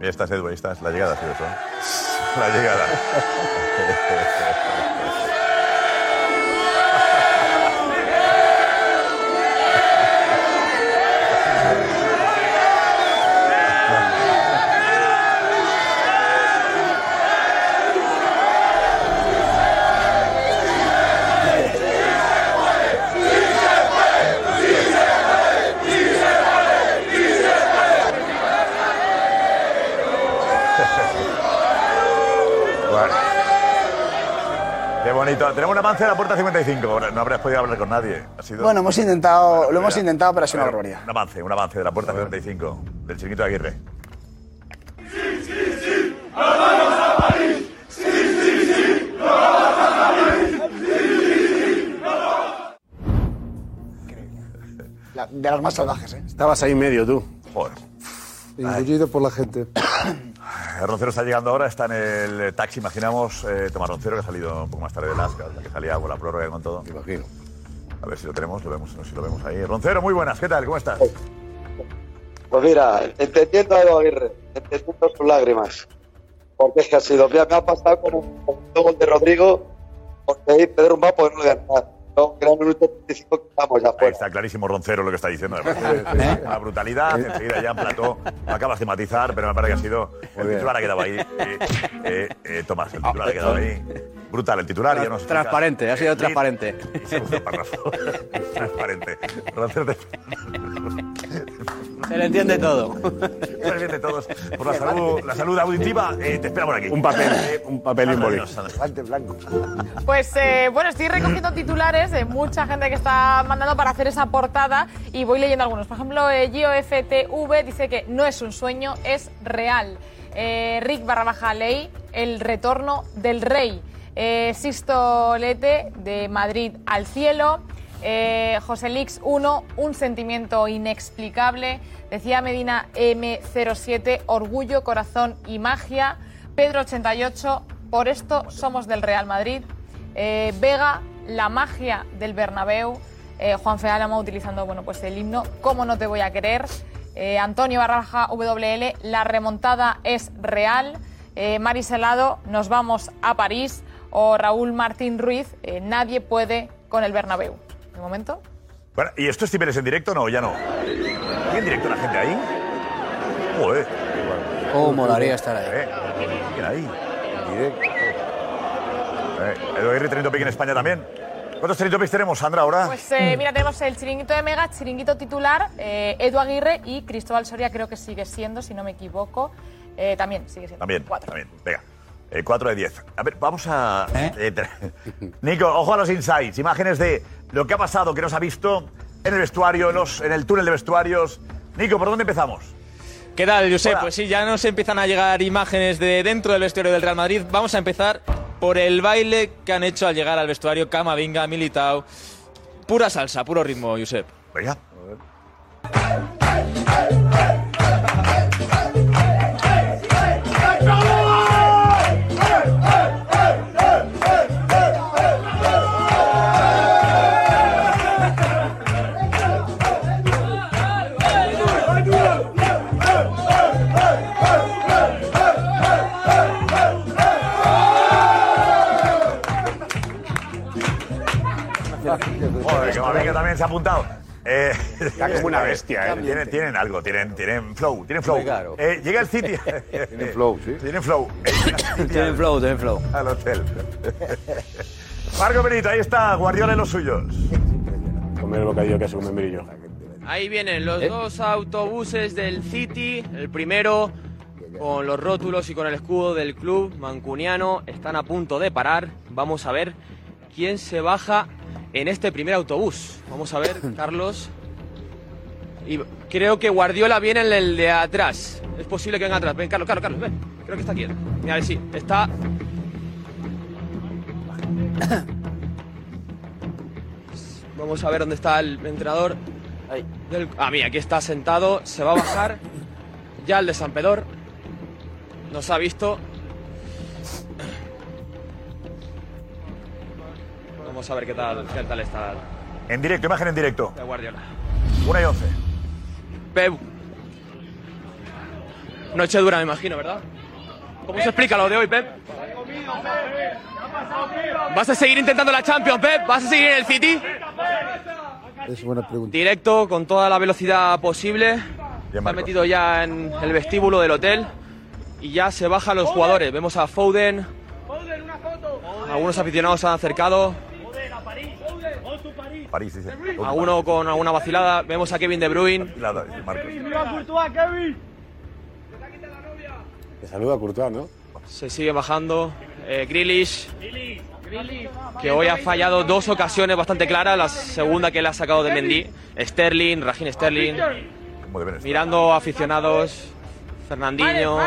Ahí estás, Edu, ahí estás. La llegada ha sido eso. ¿eh? La llegada. bonito. Tenemos un avance de la puerta 55. Ahora, No habrás podido hablar con nadie. Ha sido... Bueno, hemos intentado, lo hemos intentado, pero ha sido una barbaridad. Un avance, un avance de la puerta 55 del chiquito de Aguirre. La- de las más salvajes, ¿eh? Estabas ahí en medio tú. Joder. Engullido por la gente. Roncero está llegando ahora, está en el taxi, imaginamos. Eh, Tomás Roncero, que ha salido un poco más tarde de Lasca, que salía con la prórroga y con todo. Imagino. A ver si lo tenemos, lo vemos, si lo vemos ahí. Roncero, muy buenas, ¿qué tal? ¿Cómo estás? Pues mira, entendiendo a Edu Aguirre, entendiendo sus lágrimas. Porque es que ha sido, mira, me ha pasado como un gol de Rodrigo, porque ahí Pedro un pues no lo voy era el minuto 35 que estamos ya Ahí fuera. está clarísimo Roncero lo que está diciendo. además. Una brutalidad, enseguida ya en plató. Lo acabas de matizar, pero me parece que ha sido. El titular ha quedado ahí. Eh, eh, eh, Tomás, el titular ha quedado ahí. Brutal, el titular ya nos explica. Transparente, ha sido transparente. segundo párrafo. Transparente. Roncero te- Se le entiende todo. Se le entiende todos. Por la salud, la salud auditiva, eh, te espera por aquí. Un papel, Eh, un papel y blanco. Pues eh, bueno, estoy recogiendo titulares de mucha gente que está mandando para hacer esa portada y voy leyendo algunos. Por ejemplo, eh, GioFTV dice que no es un sueño, es real. Eh, Rick barra baja ley, el retorno del rey. Eh, Sisto Lete de Madrid al cielo. Eh, José Lix 1, un sentimiento inexplicable. Decía Medina M07, orgullo, corazón y magia. Pedro 88, por esto somos del Real Madrid. Eh, Vega, la magia del Bernabéu. Eh, Juan Feálamo utilizando bueno, pues el himno ¿Cómo no te voy a querer? Eh, Antonio Barraja WL, la remontada es real. Eh, Maris Helado, nos vamos a París. O Raúl Martín Ruiz, nadie puede con el Bernabéu. De momento. Bueno, ¿y esto es Ciberes en directo? No, ya no. ¿Hay en directo la gente ahí? Joder. Oh, molaría estar ahí. Eh, ¿Quién ahí? Directo. Eh, Edu Aguirre, Trending Topic en España también. ¿Cuántos Topics tenemos, Sandra, ahora? Pues eh, mira, tenemos el chiringuito de Mega, chiringuito titular, eh, Edu Aguirre y Cristóbal Soria, creo que sigue siendo, si no me equivoco. eh, también sigue siendo. También, también. Venga. 4 de 10. A ver, vamos a. eh, Nico, ojo a los insights. Imágenes de lo que ha pasado, que nos ha visto en el vestuario, en, los, en el túnel de vestuarios. Nico, ¿por dónde empezamos? ¿Qué tal, Josep? Hola. Pues sí, ya nos empiezan a llegar imágenes de dentro del vestuario del Real Madrid. Vamos a empezar por el baile que han hecho al llegar al vestuario Camavinga, Militao. Pura salsa, puro ritmo, Josep. Venga. Joder, que se ha apuntado. Eh, Está como una bestia, ¿eh? Tienen, tienen algo, tienen, tienen flow, tienen flow. Eh, llega el City. tienen flow, sí. Tienen flow. Tienen flow, tienen flow. Al hotel. Marco Benito, ahí está, Guardiola y los suyos. Comer el bocadillo que es un membrillo. Ahí vienen los ¿Eh? dos autobuses del City. El primero con los rótulos y con el escudo del club mancuniano. Están a punto de parar. Vamos a ver quién se baja en este primer autobús. Vamos a ver, Carlos. Y creo que Guardiola viene en el de atrás. Es posible que venga atrás. Ven, Carlos, Carlos, Carlos, ven. Creo que está aquí. Mira, sí, está. Vamos a ver dónde está el entrenador. del- Ah, mira, aquí está sentado. Se va a bajar. Ya el de San Pedor. Nos ha visto. Vamos a ver qué tal, qué tal está En directo, imagen en directo. de Guardiola. 1 y 11. Pep. Noche dura, me imagino, ¿verdad? ¿Cómo se explica lo de hoy, Pep? ¿Vas a seguir intentando la Champions, Pep? ¿Vas a seguir en el City? Es buena pregunta. Directo, con toda la velocidad posible. Está metido ya en el vestíbulo del hotel. Y ya se bajan los jugadores. Vemos a Foden. Algunos aficionados se han acercado. París, dice. Alguno con alguna vacilada. Vemos a Kevin De Bruyne. Vacilada, Marcos. Te saluda Courtois, ¿no? Se sigue bajando. Eh, Grealish, que hoy ha fallado dos ocasiones bastante claras. La segunda que le ha sacado de Mendy. Sterling, Raheem Sterling. Mirando aficionados. Fernandinho.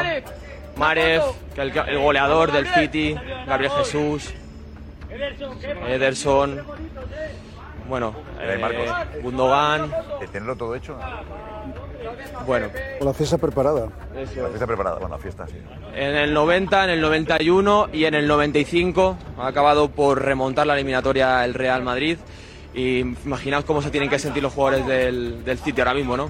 Marev, que el, el goleador del City. Gabriel Jesús. Ederson. Bueno, Eh, Marcos. eh, Gundogan. De tenerlo todo hecho. Bueno, Con la fiesta preparada. La fiesta preparada, bueno, la fiesta, sí. En el 90, en el 91 y en el 95 ha acabado por remontar la eliminatoria el Real Madrid. Y imaginaos cómo se tienen que sentir los jugadores del, del City ahora mismo, ¿no?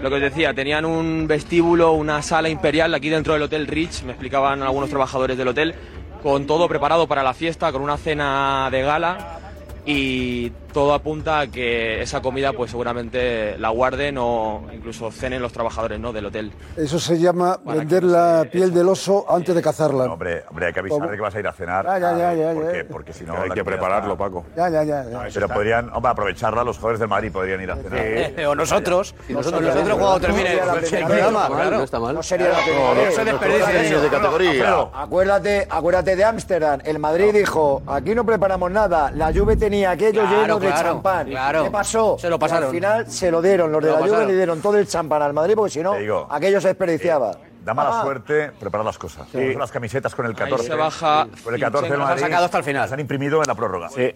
Lo que os decía, tenían un vestíbulo, una sala imperial aquí dentro del Hotel Rich, me explicaban algunos trabajadores del hotel, con todo preparado para la fiesta, con una cena de gala y todo apunta a que esa comida pues seguramente la guarden o incluso cenen los trabajadores ¿no? del hotel. Eso se llama vender la piel del oso antes de cazarla. Hombre, hombre, hay que avisar de que vas a ir a cenar. Ya, ya, ya, ya, porque, ya. porque si no. Hay que prepararlo, está- Paco. Ya, ya, ya. ya. Pero podrían, hombre, aprovecharla, los jugadores del Madrid podrían ir a cenar. Eh, o nosotros. Y nosotros, nosotros, nosotros cuando termine el programa, claro. No está mal. No sería la de categoría. Acuérdate, acuérdate de Ámsterdam. El Madrid dijo, aquí no preparamos nada. La Juve tenía aquello Claro, de claro, champán. claro. ¿Qué pasó? Se lo pasaron. Al final se lo dieron. Los de Se lo la Juve le dieron todo el champán al Madrid porque si no, digo, aquello se desperdiciaba. Da mala Ah. suerte preparar las cosas. Son las camisetas con el 14. se baja Con el 14 del Zinchenko. Madrid. Las ha sacado hasta el final. Las han imprimido en la prórroga. Sí,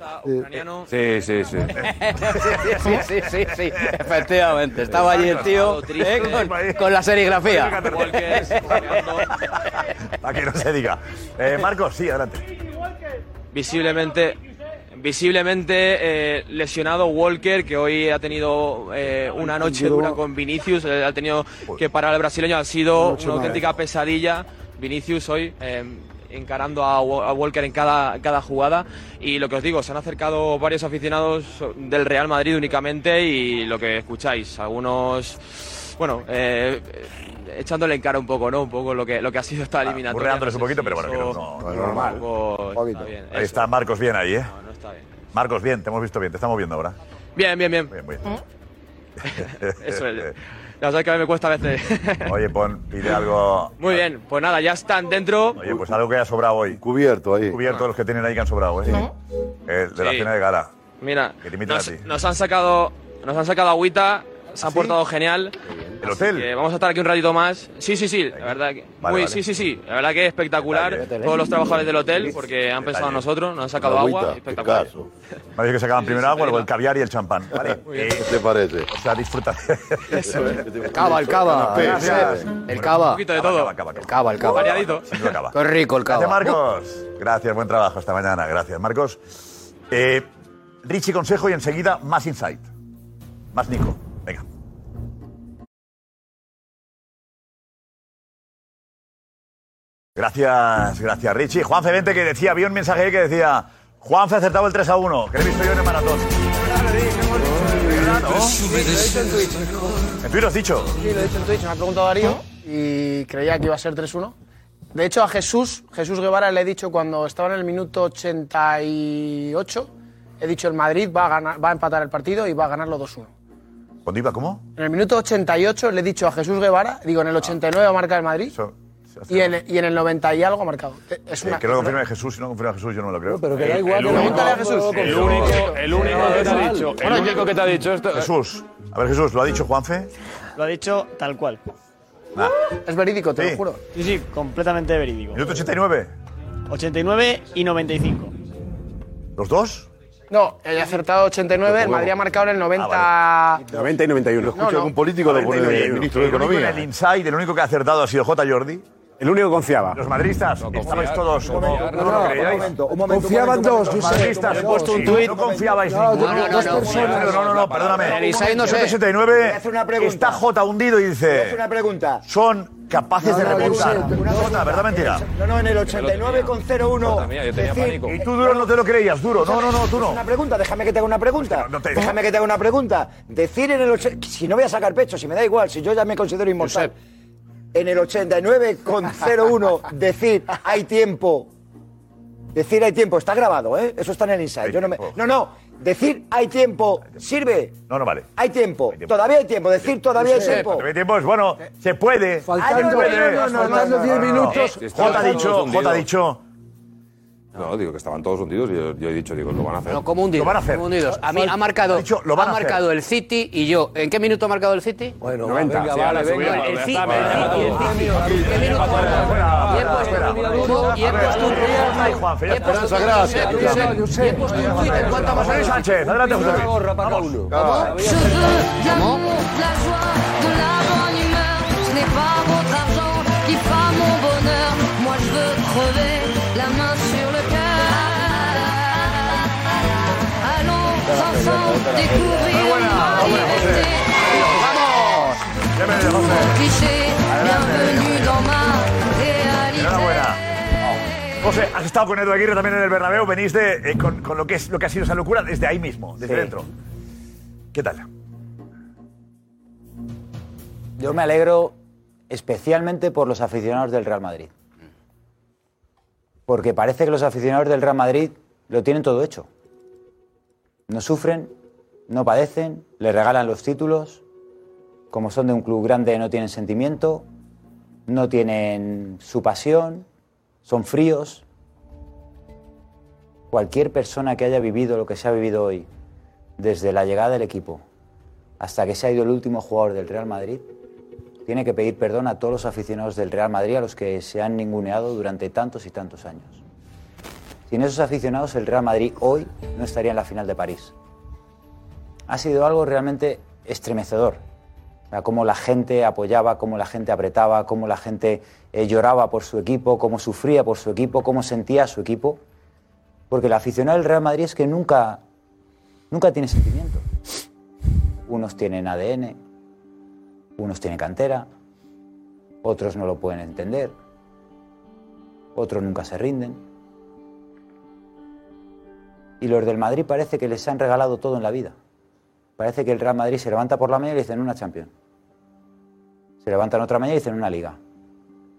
sí, sí. sí, sí, sí, sí, efectivamente. Estaba allí el tío eh, con, con la serigrafía. Walker, golpeando. A que no se diga. Eh, Marcos, sí, adelante. visiblemente visiblemente eh, lesionado Walker que hoy ha tenido eh, una noche dura con Vinicius eh, ha tenido que parar al brasileño ha sido una auténtica pesadilla. Vinicius hoy eh, encarando a, Wa- a Walker en cada, cada jugada. Y lo que os digo se han acercado varios aficionados del Real Madrid únicamente y lo que escucháis algunos bueno eh, echándole en cara un poco no un poco lo que lo que ha sido esta eliminatoria. Burreándoles No un poquito, si pero bueno, que no- eso- no, es normal. está bien. Ahí está Marcos bien ahí, ¿eh? Está bien. Marcos, bien, te hemos visto bien, te estamos viendo ahora. Bien, bien, bien. Bien, bien. Eso es. Ya sabes que a mí me cuesta a veces. Oye, pon, pide algo. Muy bien, pues nada, ya están dentro. Oye, pues algo que haya sobrado hoy. Cubierto ahí. Cubierto los que tienen ahí que han sobrado, ¿eh? El de la cena de gala. Mira, Que te nos, a ti. nos han sacado, nos han sacado agüita, se han portado genial. ¿El hotel? Que vamos a estar aquí un ratito más. Sí, sí, sí, la verdad que. Vale, muy, vale. Sí, sí, sí. La verdad que espectacular. Detalle. Todos los trabajadores del hotel, porque han pensado en nosotros, nos han sacado agua. Espectacular. Dicho que sacaban primero agua, luego el caviar y el champán. Vale. Eh, ¿Qué te parece? o sea, disfruta. El cava, el cava. Gracias. El Un cava. poquito de todo. El cava, el cava. Variadito. Siempre acaba. Qué rico el Gracias, cava. Marcos. Gracias, buen trabajo esta mañana. Gracias, Marcos. Eh, Richie Consejo y enseguida más Insight. Más Nico. Venga. Gracias, gracias, Richie. Juanfe, vente que decía, había un mensaje ahí que decía, Juanfe ha acertado el 3 a 1, que lo he visto yo en el maratón. En Twitter lo has dicho. Sí, lo he dicho en Twitch, me ha preguntado Darío y creía que iba a ser 3-1. De hecho, a Jesús, Jesús Guevara, le he dicho cuando estaba en el minuto 88, he dicho el Madrid va a, ganar, va a empatar el partido y va a ganarlo 2-1. ¿Cuándo iba? ¿Cómo? En el minuto 88 le he dicho a Jesús Guevara, digo, en el 89 va a marcar el Madrid y, en, y en el 90 y algo ha marcado. Es Eh, una, que lo confirme Jesús, si no confirma Jesús, yo no me lo creo. pero que da igual, El único- Pregúntale a Jesús. El El único, el único que te ha dicho, el Bueno, único que te ha dicho esto. Jesús. A ver, Jesús, ¿lo ha dicho Juanfe? Lo ha dicho tal cual. Nah. es verídico, te Sí. lo juro. Sí, sí, completamente verídico. ¿Minuto 89? 89 y 95. ¿Los dos? No, he acertado 89, el Madrid ha marcado en el 90... 90 y 91. No, no. Algún político lo pone el ministro de El en Economía. el inside, el único que ha acertado ha sido J. Jordi. El único que confiaba. Los madridistas, estabais todos como No, no, lo un creíais. Confiaban dos, Los madridistas, He puesto un tuit. no confiabais No, ninguno. no, no, no, no, No, no, no, perdóname. El Isai no sé. 169, Voy a hacer una pregunta. está J hundido y dice, una pregunta. son capaces No, de no, remontar. Una Jota, ¿verdad o mentira? No, no, en el 89 con 0-1. mía, yo tenía decir- pánico. Y tú, Duro, no te lo creías, Duro. No, no, no, tú no. una pregunta, déjame que te haga una pregunta. no te- Déjame que te haga una pregunta. Decir en el 80, si no voy a sacar pecho, si me da igual, si yo ya me considero inmortal. En el 89 con 0-1 decir hay tiempo. Decir hay tiempo, está grabado, ¿eh? Eso está en el inside. Yo no, me- no, no, decir hay tiempo sirve. No, no vale. Hay tiempo, todavía hay tiempo, decir todavía hay tiempo. Todavía hay tiempo, es bueno, se puede. Faltando- Se puede. no, no, no, 10 minutos. Eh, Jota ha dicho, Jota ha dicho. No, digo que estaban todos hundidos y yo, yo he dicho, digo, lo van a hacer. No, como hundidos. Lo van a hacer. como hundidos. A mí ha Ha marcado, dicho, lo van ha a hacer. marcado el City y yo. ¿En qué minuto ha marcado el City? Bueno, 90. venga, Sí, vale, venga. el City. ¿Qué minuto ha marcado? Y he puesto un y he puesto un y he puesto un a José Luis Sánchez, adelante, José liberté. Bienvenido, José. Réalité. Enhorabuena. José, has estado con Edu Aguirre también en el Bernabéu. Venís de, eh, con, con lo, que es, lo que ha sido esa locura desde ahí mismo, desde Sí. dentro. ¿Qué tal? Yo me alegro especialmente por los aficionados del Real Madrid. Porque parece que los aficionados del Real Madrid lo tienen todo hecho. No sufren, no padecen, le regalan los títulos. Como son de un club grande no tienen sentimiento, no tienen su pasión, son fríos. Cualquier persona que haya vivido lo que se ha vivido hoy, desde la llegada del equipo hasta que se ha ido el último jugador del Real Madrid, tiene que pedir perdón a todos los aficionados del Real Madrid a los que se han ninguneado durante tantos y tantos años. Sin esos aficionados, el Real Madrid hoy no estaría en la final de París. Ha sido algo realmente estremecedor. Cómo la gente apoyaba, cómo la gente apretaba, cómo la gente eh, lloraba por su equipo, cómo sufría por su equipo, cómo sentía a su equipo. Porque el aficionado del Real Madrid es que nunca, nunca tiene sentimiento. Unos tienen ADN, unos tienen cantera, otros no lo pueden entender, otros nunca se rinden. Y los del Madrid parece que les han regalado todo en la vida. Parece que el Real Madrid se levanta por la mañana y dicen una Champions. Se levantan otra mañana y dicen una Liga.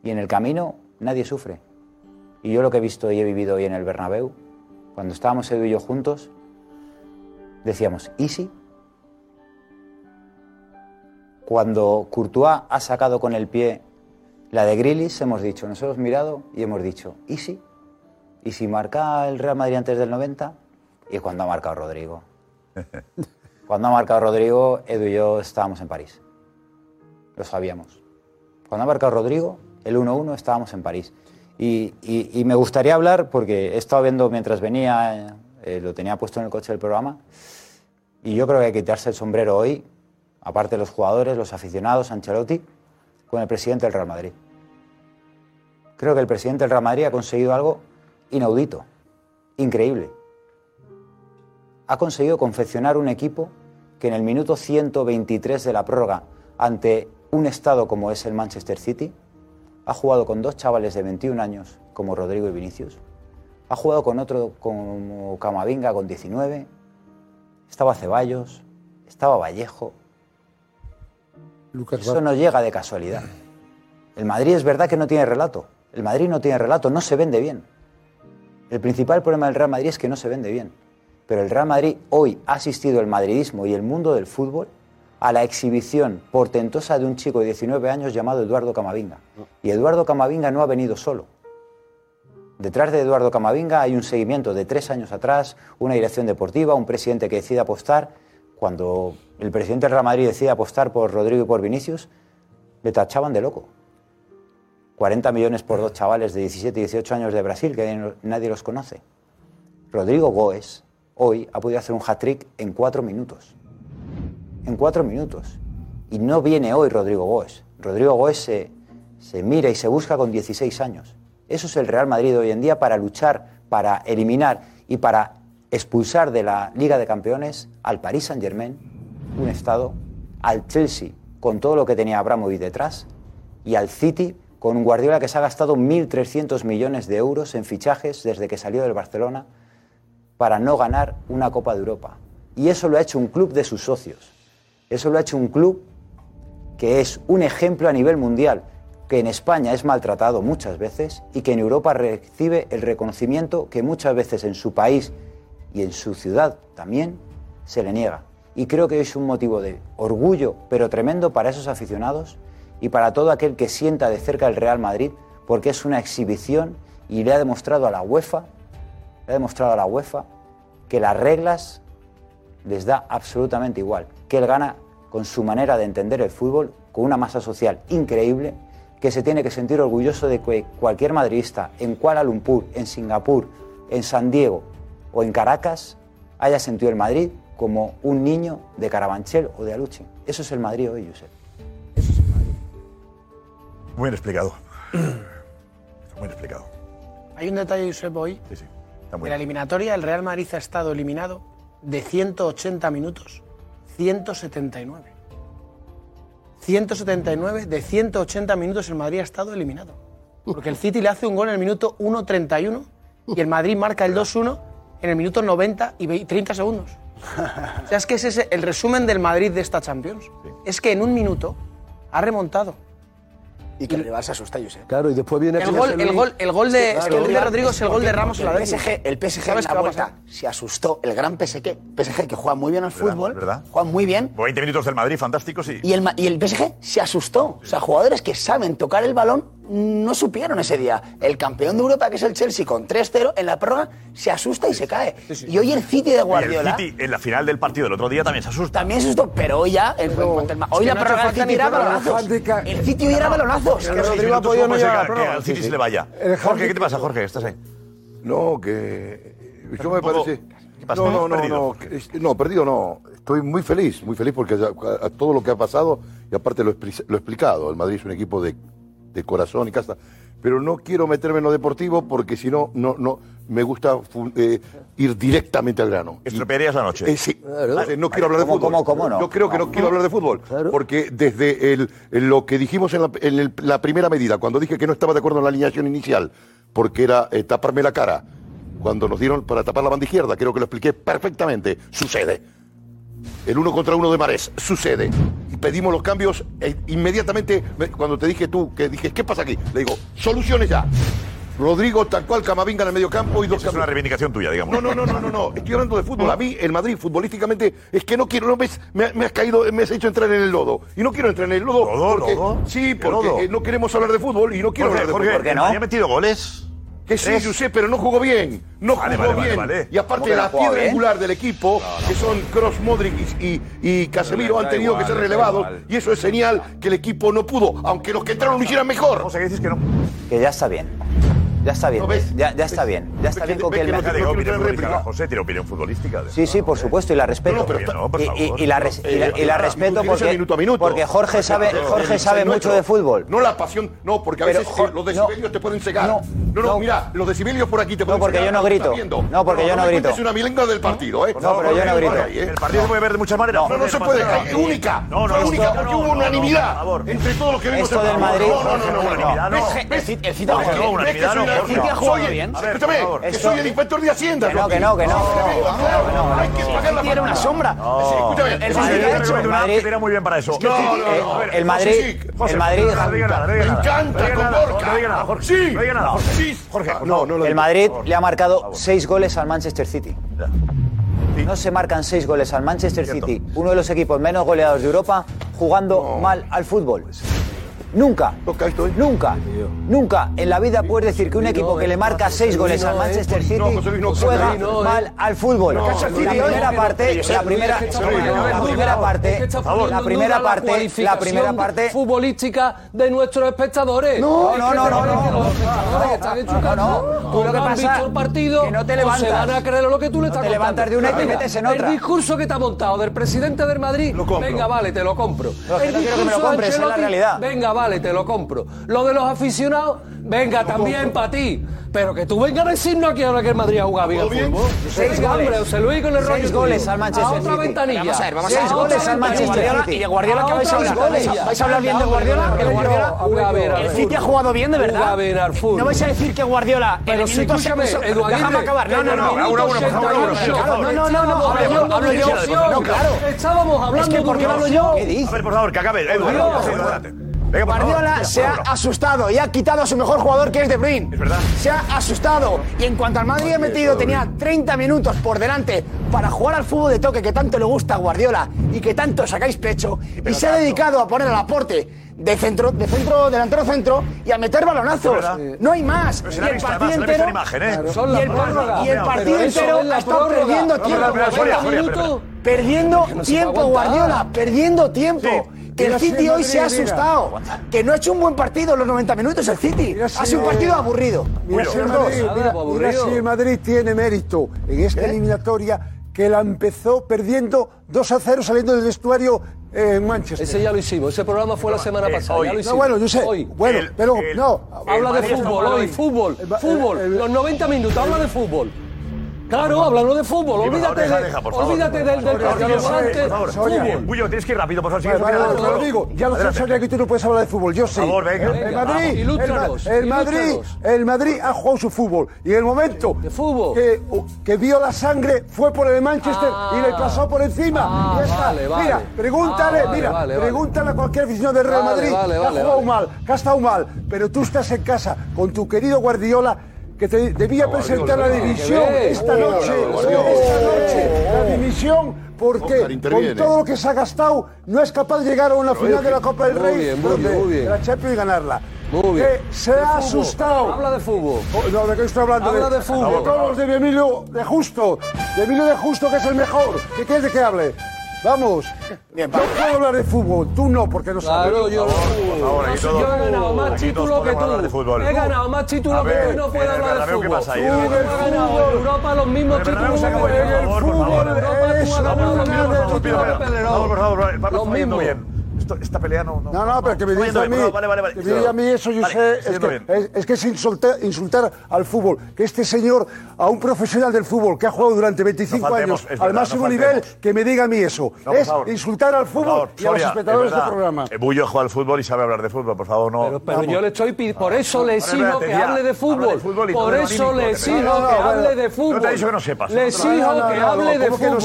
Y en el camino nadie sufre. Y yo lo que he visto y he vivido hoy en el Bernabéu, cuando estábamos Edu y yo juntos, decíamos, ¿easy? Cuando Courtois ha sacado con el pie la de Grilis, hemos dicho, nos hemos mirado y hemos dicho, ¿y si? ¿Y si marca el Real Madrid antes del 90? Y cuando ha marcado Rodrigo. Cuando ha marcado Rodrigo, Edu y yo estábamos en París. Lo sabíamos. Cuando ha marcado Rodrigo, el 1-1 estábamos en París. Y, me gustaría hablar, porque he estado viendo mientras venía, eh, lo tenía puesto en el coche del programa, y yo creo que hay que quitarse el sombrero hoy, aparte de los jugadores, los aficionados, Ancelotti, con el presidente del Real Madrid. Creo que el presidente del Real Madrid ha conseguido algo inaudito, increíble. Ha conseguido confeccionar un equipo que en el minuto 123 de la prórroga, ante un estado como es el Manchester City, ha jugado con dos chavales de 21 años como Rodrigo y Vinicius, ha jugado con otro como Camavinga con 19, estaba Ceballos, estaba Vallejo, Lucas eso no llega de casualidad. El Madrid es verdad que no tiene relato. El Madrid no tiene relato, no se vende bien. El principal problema del Real Madrid es que no se vende bien. Pero el Real Madrid hoy ha asistido el madridismo y el mundo del fútbol a la exhibición portentosa de un chico de 19 años llamado Eduardo Camavinga. Y Eduardo Camavinga no ha venido solo. Detrás de Eduardo Camavinga hay un seguimiento de tres años atrás, una dirección deportiva, un presidente que decide apostar. Cuando el presidente del Real Madrid decide apostar por Rodrigo y por Vinicius, le tachaban de loco. 40 millones por dos chavales de 17 y 18 años de Brasil, que nadie- los conoce. Rodrigo Goes hoy ha podido hacer un hat-trick en cuatro minutos. En cuatro minutos. Y no viene hoy Rodrigo Goes. Rodrigo Goes se, mira y se busca con 16 años. Eso es el Real Madrid hoy en día para luchar, para eliminar y para expulsar de la Liga de Campeones al Paris Saint-Germain, un estado, al Chelsea con todo lo que tenía Abramovich detrás y al City con un Guardiola que se ha gastado 1.300 millones de euros en fichajes desde que salió del Barcelona para no ganar una Copa de Europa. Y eso lo ha hecho un club de sus socios. Eso lo ha hecho un club que es un ejemplo a nivel mundial, que en España es maltratado muchas veces y que en Europa recibe el reconocimiento que muchas veces en su país y en su ciudad también se le niega. Y creo que es un motivo de orgullo, pero tremendo para esos aficionados y para todo aquel que sienta de cerca el Real Madrid, porque es una exhibición y le ha demostrado a la UEFA, ha demostrado a la UEFA que las reglas les da absolutamente igual, que él gana con su manera de entender el fútbol, con una masa social increíble, que se tiene que sentir orgulloso de que cualquier madridista en Kuala Lumpur, en Singapur, en San Diego o en Caracas haya sentido el Madrid como un niño de Carabanchel o de Aluche. Eso es el Madrid hoy, Josep. Muy bien explicado. Muy bien explicado. Hay un detalle, Josep, hoy. Sí, sí. En la eliminatoria, el Real Madrid ha estado eliminado de 180 minutos, 179. 179 de 180 minutos el Madrid ha estado eliminado. Porque el City le hace un gol en el minuto 1.31 y el Madrid marca el 2-1 en el minuto 90 y ve- 30 segundos. O sea, es que ese es el resumen del Madrid de esta Champions. Es que en un minuto ha remontado. Y que el rival se asusta, Josep. Claro, y después viene El gol, el gol, el gol de, es que el gol de Rodrigo es el gol de Ramos el. PSG, el PSG en ¿Sabes la vuelta se asustó. El gran PSG, PSG que juega muy bien al ¿Verdad? fútbol, ¿Verdad? juega muy bien. 20 minutos del Madrid, fantásticos y... Y el, y el PSG se asustó. O sea, jugadores que saben tocar el balón no supieron ese día. El campeón de Europa, que es el Chelsea, con 3-0 en la prórroga, se asusta y se cae. Y hoy el City de Guardiola Y el City en la final del partido del otro día también se asusta. también se asustó, pero hoy ya, el hoy la prórroga del City era balonazos. El City hoy era balonazos. Que Rodrigo ha podido no llegar a la prórroga. Que al City se le vaya. Jorge, ¿qué te pasa, Jorge? ¿Estás ahí? No, que. Yo me parece. ¿Qué pasa? No, no, no, Perdido. no, no, perdido no. Estoy muy feliz, muy feliz porque a, a todo lo que ha pasado, y aparte lo he explicado, el Madrid es un equipo de, de corazón y casa. Pero no quiero meterme en lo deportivo porque si no, no, no, me gusta eh, ir directamente al grano. ¿Estropearías la noche? Eh, sí. Eh, No quiero hablar de ¿Cómo, fútbol. cómo, cómo no? Yo creo que no quiero hablar de fútbol. Porque desde el- el- lo que dijimos en, la, en el- la primera medida, cuando dije que no estaba de acuerdo en la alineación inicial, porque era eh, taparme la cara, cuando nos dieron para tapar la banda izquierda, creo que lo expliqué perfectamente. Sucede. El uno contra uno de Marés, sucede. Y pedimos los cambios e inmediatamente, me- cuando te dije tú, que dije, ¿qué pasa aquí? Le digo, soluciones ya. Rodrigo, tal cual, Camavinga en el medio campo y dos Es una reivindicación tuya, digamos. no, no, no, no, no, no. Estoy hablando de fútbol. A mí, el Madrid, futbolísticamente, es que no quiero, no me, me has caído, me has hecho entrar en el lodo. Y no quiero entrar en el lodo. ¿Lodo, porque- lodo? Sí, ¿Qué porque lodo? eh, no queremos hablar de fútbol y no quiero hablar de fútbol. ¿el Madrid ha metido goles? Que sí, yo sé, pero no jugó bien. No Vale, jugó vale, vale, bien. vale. Y aparte, ¿Cómo que no la piedra bien? angular del equipo, que son Cross, Modric y, y, Casemiro, han tenido igual, que ser relevados. Y eso es señal que el equipo no pudo, aunque los que entraron lo hicieran mejor. O sea, que dices que no. Que ya está bien. Ya está bien. ¿No? Ya, ya está bien. Ya está bien con que opinión futbolística. José, tiene opinión futbolística. Sí, sí, por supuesto, y la respeto. No, No, Y- la, Eh, respeto porque, minuto a minuto. porque Jorge sabe, Jorge sabe mucho de fútbol. No la pasión, no, porque a veces eh, los decibelios te pueden cegar. no, No, no, no. mira, los decibelios por aquí te pueden porque cegar. yo no grito. No, porque yo no me grito. cuentes una milonga del partido, ¿eh? No, pero yo no grito. ¿eh? El partido se puede ver de muchas maneras. No, no se puede, es única. No, no, no, única no, porque no, hubo no, no, unanimidad entre todos los que vimos Esto el del partido. Madrid- No, no, no, no, unanimidad, no. No, ha jugado ¿ves unanimidad, que soy no, Ha jugado bien. Escúchame, que soy el inspector de Hacienda. Que no, que no, que no. Hay que pagar la City era una sombra. Escúchame, El Madrid era muy bien para eso. No, no, Eh, el Madrid, el Madrid, Me encanta con Jorge. Sí. No diga nada, Jorge. Jorge, No, no el. Madrid le ha marcado seis goles al Manchester City. No se marcan seis goles al Manchester. City, uno de los equipos menos goleados de Europa, jugando mal al fútbol. Nunca, ¿eh? nunca, nunca en la vida puedes decir que un equipo que le marca seis goles al Manchester City juega mal al fútbol. La primera parte, la primera, la primera parte, la primera parte, la primera parte. futbolística de nuestros espectadores. No, no, no, no. Tú lo que pasa el partido, que no te pues levantas. se van a creer lo que tú le estás te levantas de una y te metes en otra. El discurso que te ha montado del presidente del Madrid, venga, vale, te lo compro. No, quiero que me lo compres, es la realidad. Venga, vale, te lo compro. Lo de los aficionados, venga también para ti. Pero que tú vengas a decirnos aquí ahora que el Madrid ha jugado bien al fútbol. Seis goles. José Luis con el rollo. Seis goles al Manchester A otra ventanilla. Vamos a ver, vamos a ver. Seis goles al Manchester Y de Guardiola, ¿qué vais a hablar? ¿Vais a hablar bien de Guardiola? El Guardiola. El City ha jugado bien, de verdad. No vais a decir que Guardiola. Pero si escúchame, Déjame acabar. No, no, no. No, no, no. Hablo yo. No, claro. Estábamos hablando. Es ¿por qué hablo yo? A ver, por favor, que acabe. Eduardo, adelante. Venga, Guardiola se ha asustado y ha quitado a su mejor jugador que es De Bruyne. Es verdad. Se ha asustado y en cuanto al Madrid ha metido tenía 30 minutos por delante para jugar al fútbol de toque que tanto le gusta a Guardiola y que tanto sacáis pecho y se ha dedicado a poner al aporte de centro, de centro, delantero centro y a meter balonazos. No hay más. Y el partido entero. Y el partido entero ha estado perdiendo tiempo. Perdiendo tiempo, Guardiola, perdiendo tiempo que el City hoy se ha asustado. Mira. Que no ha hecho un buen partido en los 90 minutos el City. Mira ha sido un partido aburrido. Mira, si el Madrid, mira, mira si el Madrid tiene mérito en esta ¿Qué? eliminatoria que la empezó perdiendo 2 a 0 saliendo del vestuario en Manchester. Ese ya lo hicimos, ese programa fue la semana eh, pasada. Hoy. Ya lo hicimos. No, bueno, yo sé. Hoy. Bueno, el, pero el, no. Habla de fútbol hoy, fútbol. Fútbol, los 90 minutos, habla de fútbol. Claro, hablando de fútbol, olvídate, deja, deja, olvídate del, del por favor, Bullo, tienes que ir rápido, por favor. Vale, vale, vale, lo digo, ya lo sé, Soria, que tú no puedes hablar de fútbol, yo sí. Por favor, venga. El, Madrid, el, Madrid, el Madrid ha jugado su fútbol. Y en el momento. Que, que, vio la sangre fue por el Manchester y le pasó por encima. Mira, pregúntale, mira, pregúntale a cualquier aficionado del Real Madrid que ha jugado mal, que ha estado mal, pero tú estás en casa con tu querido Guardiola que se debía presentar la división esta noche, esta noche, la división, porque con todo lo que se ha gastado no es capaz de llegar a una final de la Copa del Rey, de la Champions y ganarla. Muy bien. Que se ha asustado. Habla de fútbol. Oh, no, ¿de qué estoy hablando? Habla de, fútbol. De todos los de Emilio de Justo. De Emilio de Justo, que es el mejor. ¿Qué quieres de que hable? Vamos. Bien, yo puedo hablar de fútbol, tú no, porque no sabes. Claro, yo. Yo he ganado más títulos que tú. He ganado más títulos que tú y no puedo hablar de fútbol. Ganado Europa los mismos títulos que tú. En el fútbol, los mismos esta pelea no. No, no, pero que me digas a mí. Que me diga a mí eso, yo sé. Es que, es, insultar, insultar, al fútbol. Que este señor, a un profesional del fútbol que ha jugado durante 25 años al máximo nivel, que me diga a mí eso. es insultar al fútbol favor, y a los espectadores del programa. Eh, Bullo juega al fútbol y sabe hablar de fútbol, por favor, no. Pero, yo le estoy pidiendo. Por eso le exijo que hable de fútbol. Por eso le exijo que hable de fútbol. No te he dicho que no sepas. Le exijo que hable de fútbol.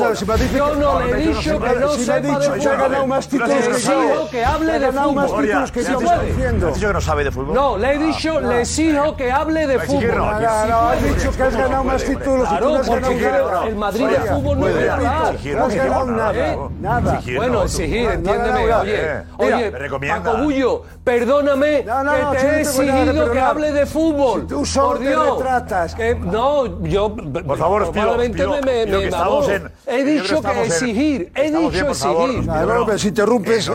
Yo no le he dicho que no sepa de fútbol juego que hable de fútbol. Gloria, que no puede. ¿Has dicho que no sabe de fútbol? No, le he dicho, le exijo que hable de fútbol. No, no, has dicho que has ganado más títulos. Claro, porque el Madrid de fútbol no es verdad. No has ganado nada. Nada. ¿eh? Bueno, exigir, entiéndeme. Oye, oye, Paco Bullo, perdóname que te he exigido que hable de fútbol. Tú solo te retratas. No, yo... Por favor, probablemente me, me, He dicho que exigir, he dicho exigir. Claro, si interrumpes,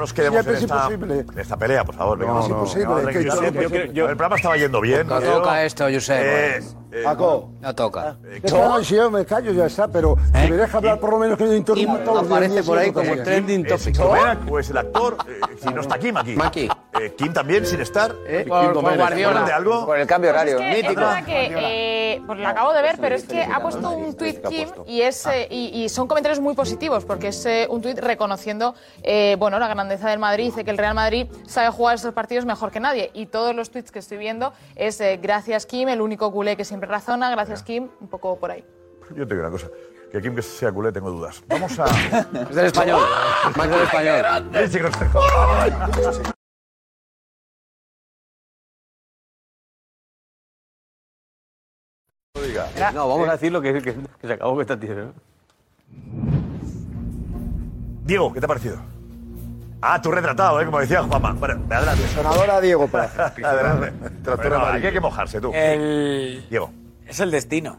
esta, pelea, por favor. Venga, no, es imposible. El programa estaba yendo bien. Toca esto, Josep. Eh, Paco. No toca. Ah, eh, no, si yo me callo ya está, pero si ¿Eh? me deja hablar por lo menos que yo interrumpa Aparece por ahí como trending topic. Pues el actor, ah, si no está aquí, Maki. Kim también, sin estar. Por Guardiola. Por el cambio horario. Mítico. Lo acabo de ver, pero es que ha puesto un tuit Kim ah. y son comentarios muy positivos, porque es un tuit reconociendo bueno, la grandeza del Madrid. Dice que el Real Madrid sabe jugar estos partidos mejor que nadie. Y todos los tuits que estoy viendo es gracias Kim, el único culé que siempre razona, gracias Kim, un poco por ahí. Yo te digo una cosa. Que Kim que sea culé tengo dudas. Vamos a... es del español. Más del español. El chico eh, no, vamos a decir lo que, que, que se acabó esta tierra. Diego, ¿qué te ha parecido? Ah, tú retratado, ¿eh? como decía Juanma. Bueno, adelante. Sonadora Diego Plaza. adelante. Bueno, hay que mojarse, tú. El... Diego. Es el destino.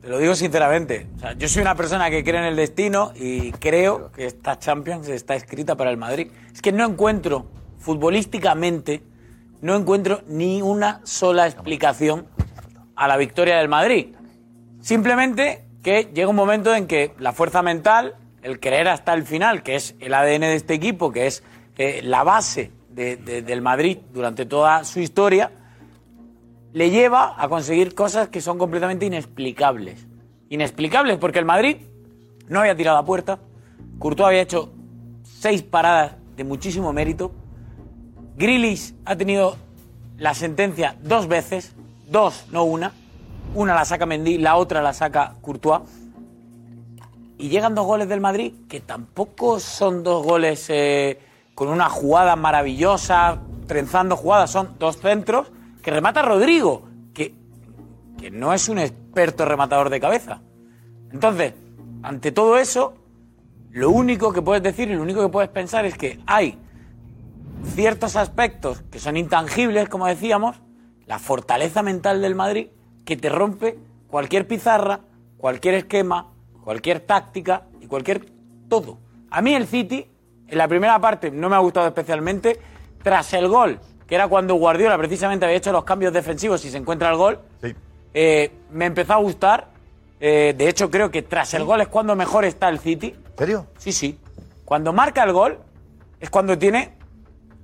Te lo digo sinceramente. O sea, yo soy una persona que cree en el destino y creo que esta Champions está escrita para el Madrid. Es que no encuentro, futbolísticamente, no encuentro ni una sola explicación a la victoria del Madrid. Simplemente que llega un momento en que la fuerza mental el creer hasta el final, que es el ADN de este equipo, que es eh, la base de- de- del Madrid durante toda su historia le lleva a conseguir cosas que son completamente inexplicables. Inexplicables porque el Madrid no había tirado a puerta, Courtois había hecho seis paradas de muchísimo mérito, Grilis ha tenido la sentencia dos veces, dos, no una. Una la saca Mendy, la otra la saca Courtois. Y llegan dos goles del Madrid que tampoco son dos goles eh, con una jugada maravillosa, trenzando jugadas, son dos centros que remata Rodrigo, que, que no es un experto rematador de cabeza. Entonces, ante todo eso, lo único que puedes decir y lo único que puedes pensar es que hay ciertos aspectos que son intangibles, como decíamos, la fortaleza mental del Madrid, que te rompe cualquier pizarra, cualquier esquema, cualquier táctica y cualquier todo. A mí el City, en la primera parte, no me ha gustado especialmente, tras el gol, que era cuando Guardiola precisamente había hecho los cambios defensivos y se encuentra el gol, eh, me empezó a gustar. Eh, de hecho, creo que tras el gol es cuando mejor está el City. ¿En serio? Sí, sí. Cuando marca el gol es cuando tiene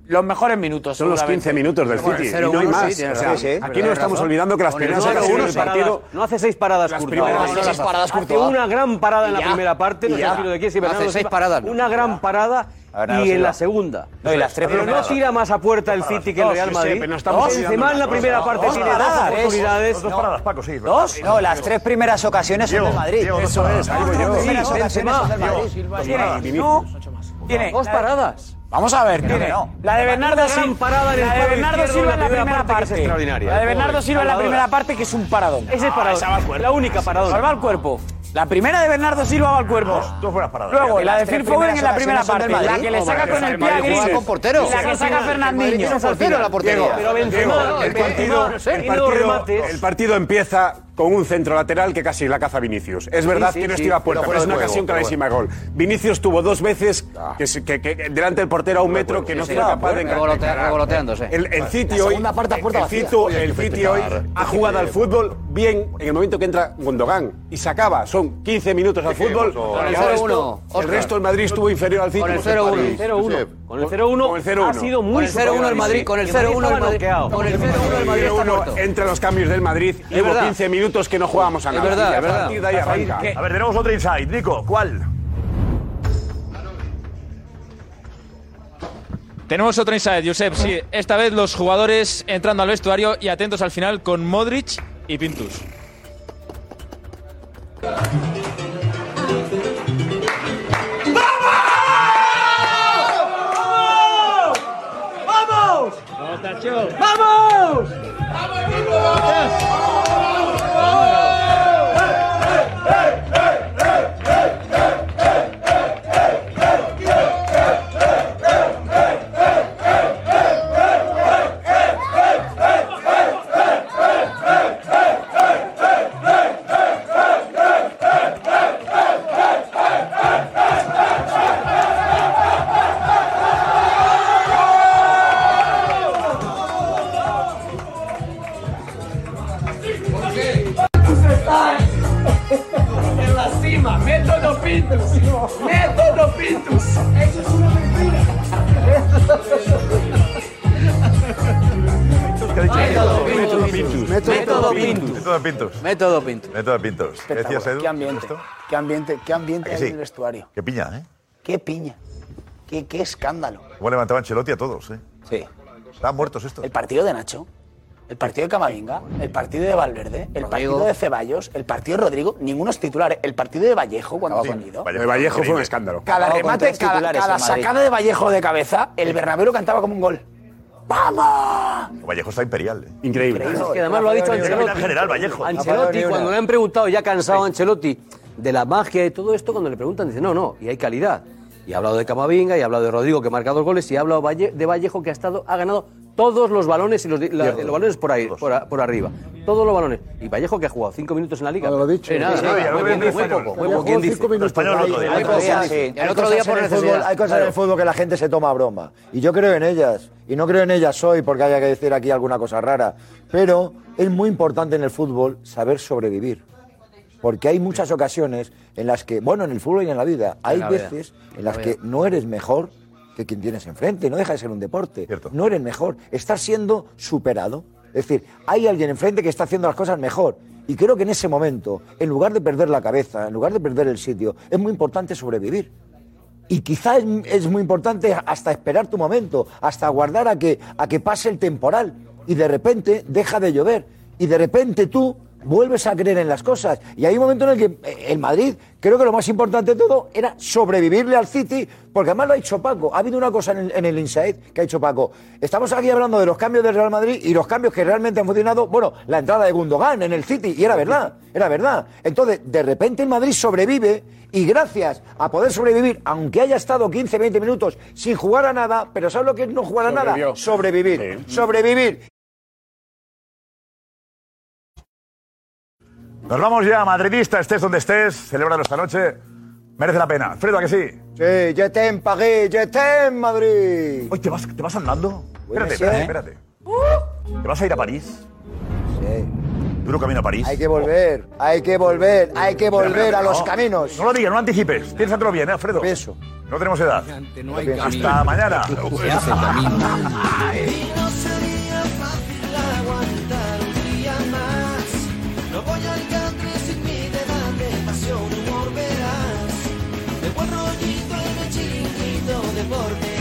los mejores minutos. Son los seguramente. 15 minutos del City. y no hay más. O sea, aquí no estamos olvidando que las primeras 0-1 ocasiones del partido. No hace seis paradas Courtois. No hace seis paradas Hace Courtois. una gran parada en la primera parte. No sé ya. si lo de quién, si No hace seis paradas. Una gran parada. Bernardo Y en la segunda. No, y las tres Pero no tira más a puerta el City que el Real sí, sí, Madrid. pero no estamos Benzema en la primera parte Dos tiene dos oportunidades. dos paradas, Paco, sí. ¿Dos? No, las tres primeras ocasiones son del Madrid. Eso es, las yo. tres primeras Sí, ocasiones son del Benzema, tiene Dos paradas. Vamos a ver, tiene no. la de Bernardo Silva. parada en el la de Bernardo Silva en la primera parte. La de Bernardo Silva en la primera parte, que es un paradón. Ese es paradón. Esa va al cuerpo. La única paradón. Salva al cuerpo. La primera de Bernardo Silva va al cuerpo. Dos buenas paradas. Luego, la de Phil Foden en la primera parte. La que le saca con el pie a. Y la que saca Fernandinho. Portero la portería. Pero Benzema, el partido empieza con un centro lateral que casi la caza Vinicius. Es verdad sí, que no sí, estira a puerta, pero pero es una de ocasión juego, clarísima de gol. Vinicius tuvo dos veces que, se- que- que delante del portero a un metro que no sí, fue sí, capaz de revoloteándose. El, el City hoy, parte el. City- el hoy ha jugado al fútbol bien en el momento que entra Gundogan y se acaba. Son 15 minutos al fútbol. Con el y el 0-1, resto- El Oscar. resto del Madrid estuvo inferior al City. Con el porque 0-1. París- 0-1. Con el 0-1 Con el 0-1. ha sido muy Con el 0-1 el Madrid, con el 0-1 el Madrid. Con el 0-1 el Madrid está 0-1 muerto. entre los cambios del Madrid y hubo verdad. 15 minutos que no jugábamos a Es nada. verdad, a es verdad. partir de ahí arranca. A ver, tenemos otro insight. Nico, ¿cuál? Tenemos otro insight, Josep. Sí, esta vez los jugadores entrando al vestuario y atentos al final con Modric y Pintus. ¡Vamos! ¡Vamos! Cima, método Pintus. Método Pintus. Eso es una mentira. Método Pintus. Método Pintus. Método Pintus. Método Pintus. Método Pintus. ¿Qué decías, Edu? Qué ambiente, qué ambiente, qué ambiente ¿A que hay sí? en el vestuario. Qué piña, ¿eh? Qué piña. Qué, qué escándalo. Cómo levantaba Ancelotti a todos, ¿eh? Sí. Estaban muertos estos. El partido de Nacho, el partido de Camavinga, el partido de Valverde, el partido de Ceballos, el partido de Rodrigo, ninguno es titular. El partido de Vallejo cuando ha venido. De Vallejo fue un escándalo. Cada remate, cada, sacada de Vallejo de cabeza, el Bernabéu cantaba como un gol. ¡Vamos! Vallejo está imperial, ¿eh? Increíble. Es que además lo ha dicho Ancelotti. En general, Vallejo. Ancelotti, cuando le han preguntado, ya cansado Ancelotti, de la magia y todo esto, cuando le preguntan, dice, no, no, y hay calidad. Y ha hablado de Camavinga, y ha hablado de Rodrigo, que ha marcado dos goles, y ha hablado de Vallejo, que ha, estado, ha ganado todos los balones y los, di- la- los balones por ahí, por, a- por arriba. Todos los balones. Y Vallejo, que ha jugado cinco minutos en la liga. lo he dicho. Sí, nada, Sí, nada, muy poco, muy español. poco, muy Jugó poco. ¿Quién cinco dice? minutos Español ahí. otro día. Hay cosas, Sí, hay hay cosas cosas en por el fútbol, hay cosas en el fútbol que la gente se toma a broma. Y yo creo en ellas. Y no creo en ellas hoy porque haya que decir aquí alguna cosa rara. Pero es muy importante en el fútbol saber sobrevivir. Porque hay muchas ocasiones en las que, bueno, en el fútbol y en la vida, hay veces en En las la que vida. no eres mejor que quien tienes enfrente. No deja de ser un deporte. No eres mejor. Estás siendo superado. Es decir, hay alguien enfrente que está haciendo las cosas mejor. Y creo que en ese momento, en lugar de perder la cabeza, en lugar de perder el sitio, es muy importante sobrevivir. Y quizá es, es muy importante hasta esperar tu momento, hasta aguardar a que, a que pase el temporal. Y de repente deja de llover. Y de repente tú vuelves a creer en las cosas. Y hay un momento en el que eh, el Madrid, creo que lo más importante de todo era sobrevivirle al City, porque además lo ha hecho Paco. Ha habido una cosa en el, en el inside que ha hecho Paco. Estamos aquí hablando de los cambios del Real Madrid y los cambios que realmente han funcionado. Bueno, la entrada de Gundogan en el City, y era verdad, era verdad. Entonces, de repente el Madrid sobrevive y gracias a poder sobrevivir, aunque haya estado 15, 20 minutos sin jugar a nada, pero ¿sabes lo que es no jugar a nada? Sobrevivir. Sobrevivir. Nos vamos ya, madridista, estés donde estés, celebralo esta noche. Merece la pena. Fredo, ¿a que sí? Sí, je t'aime París, t'aime Madrid. Oye, ¿te vas, ¿te vas andando? Bueno, Espérate, sí, espérate, ¿eh? espérate. ¿Te vas a ir a París? Sí. Duro camino a París. Hay que volver, hay que volver, hay que volver a los No, caminos. No lo digas, no anticipes. Piénsatelo bien, ¿eh, Alfredo? Pienso. No tenemos edad. no hay Hasta mañana. camino. buen rollito en el chiringuito deporte.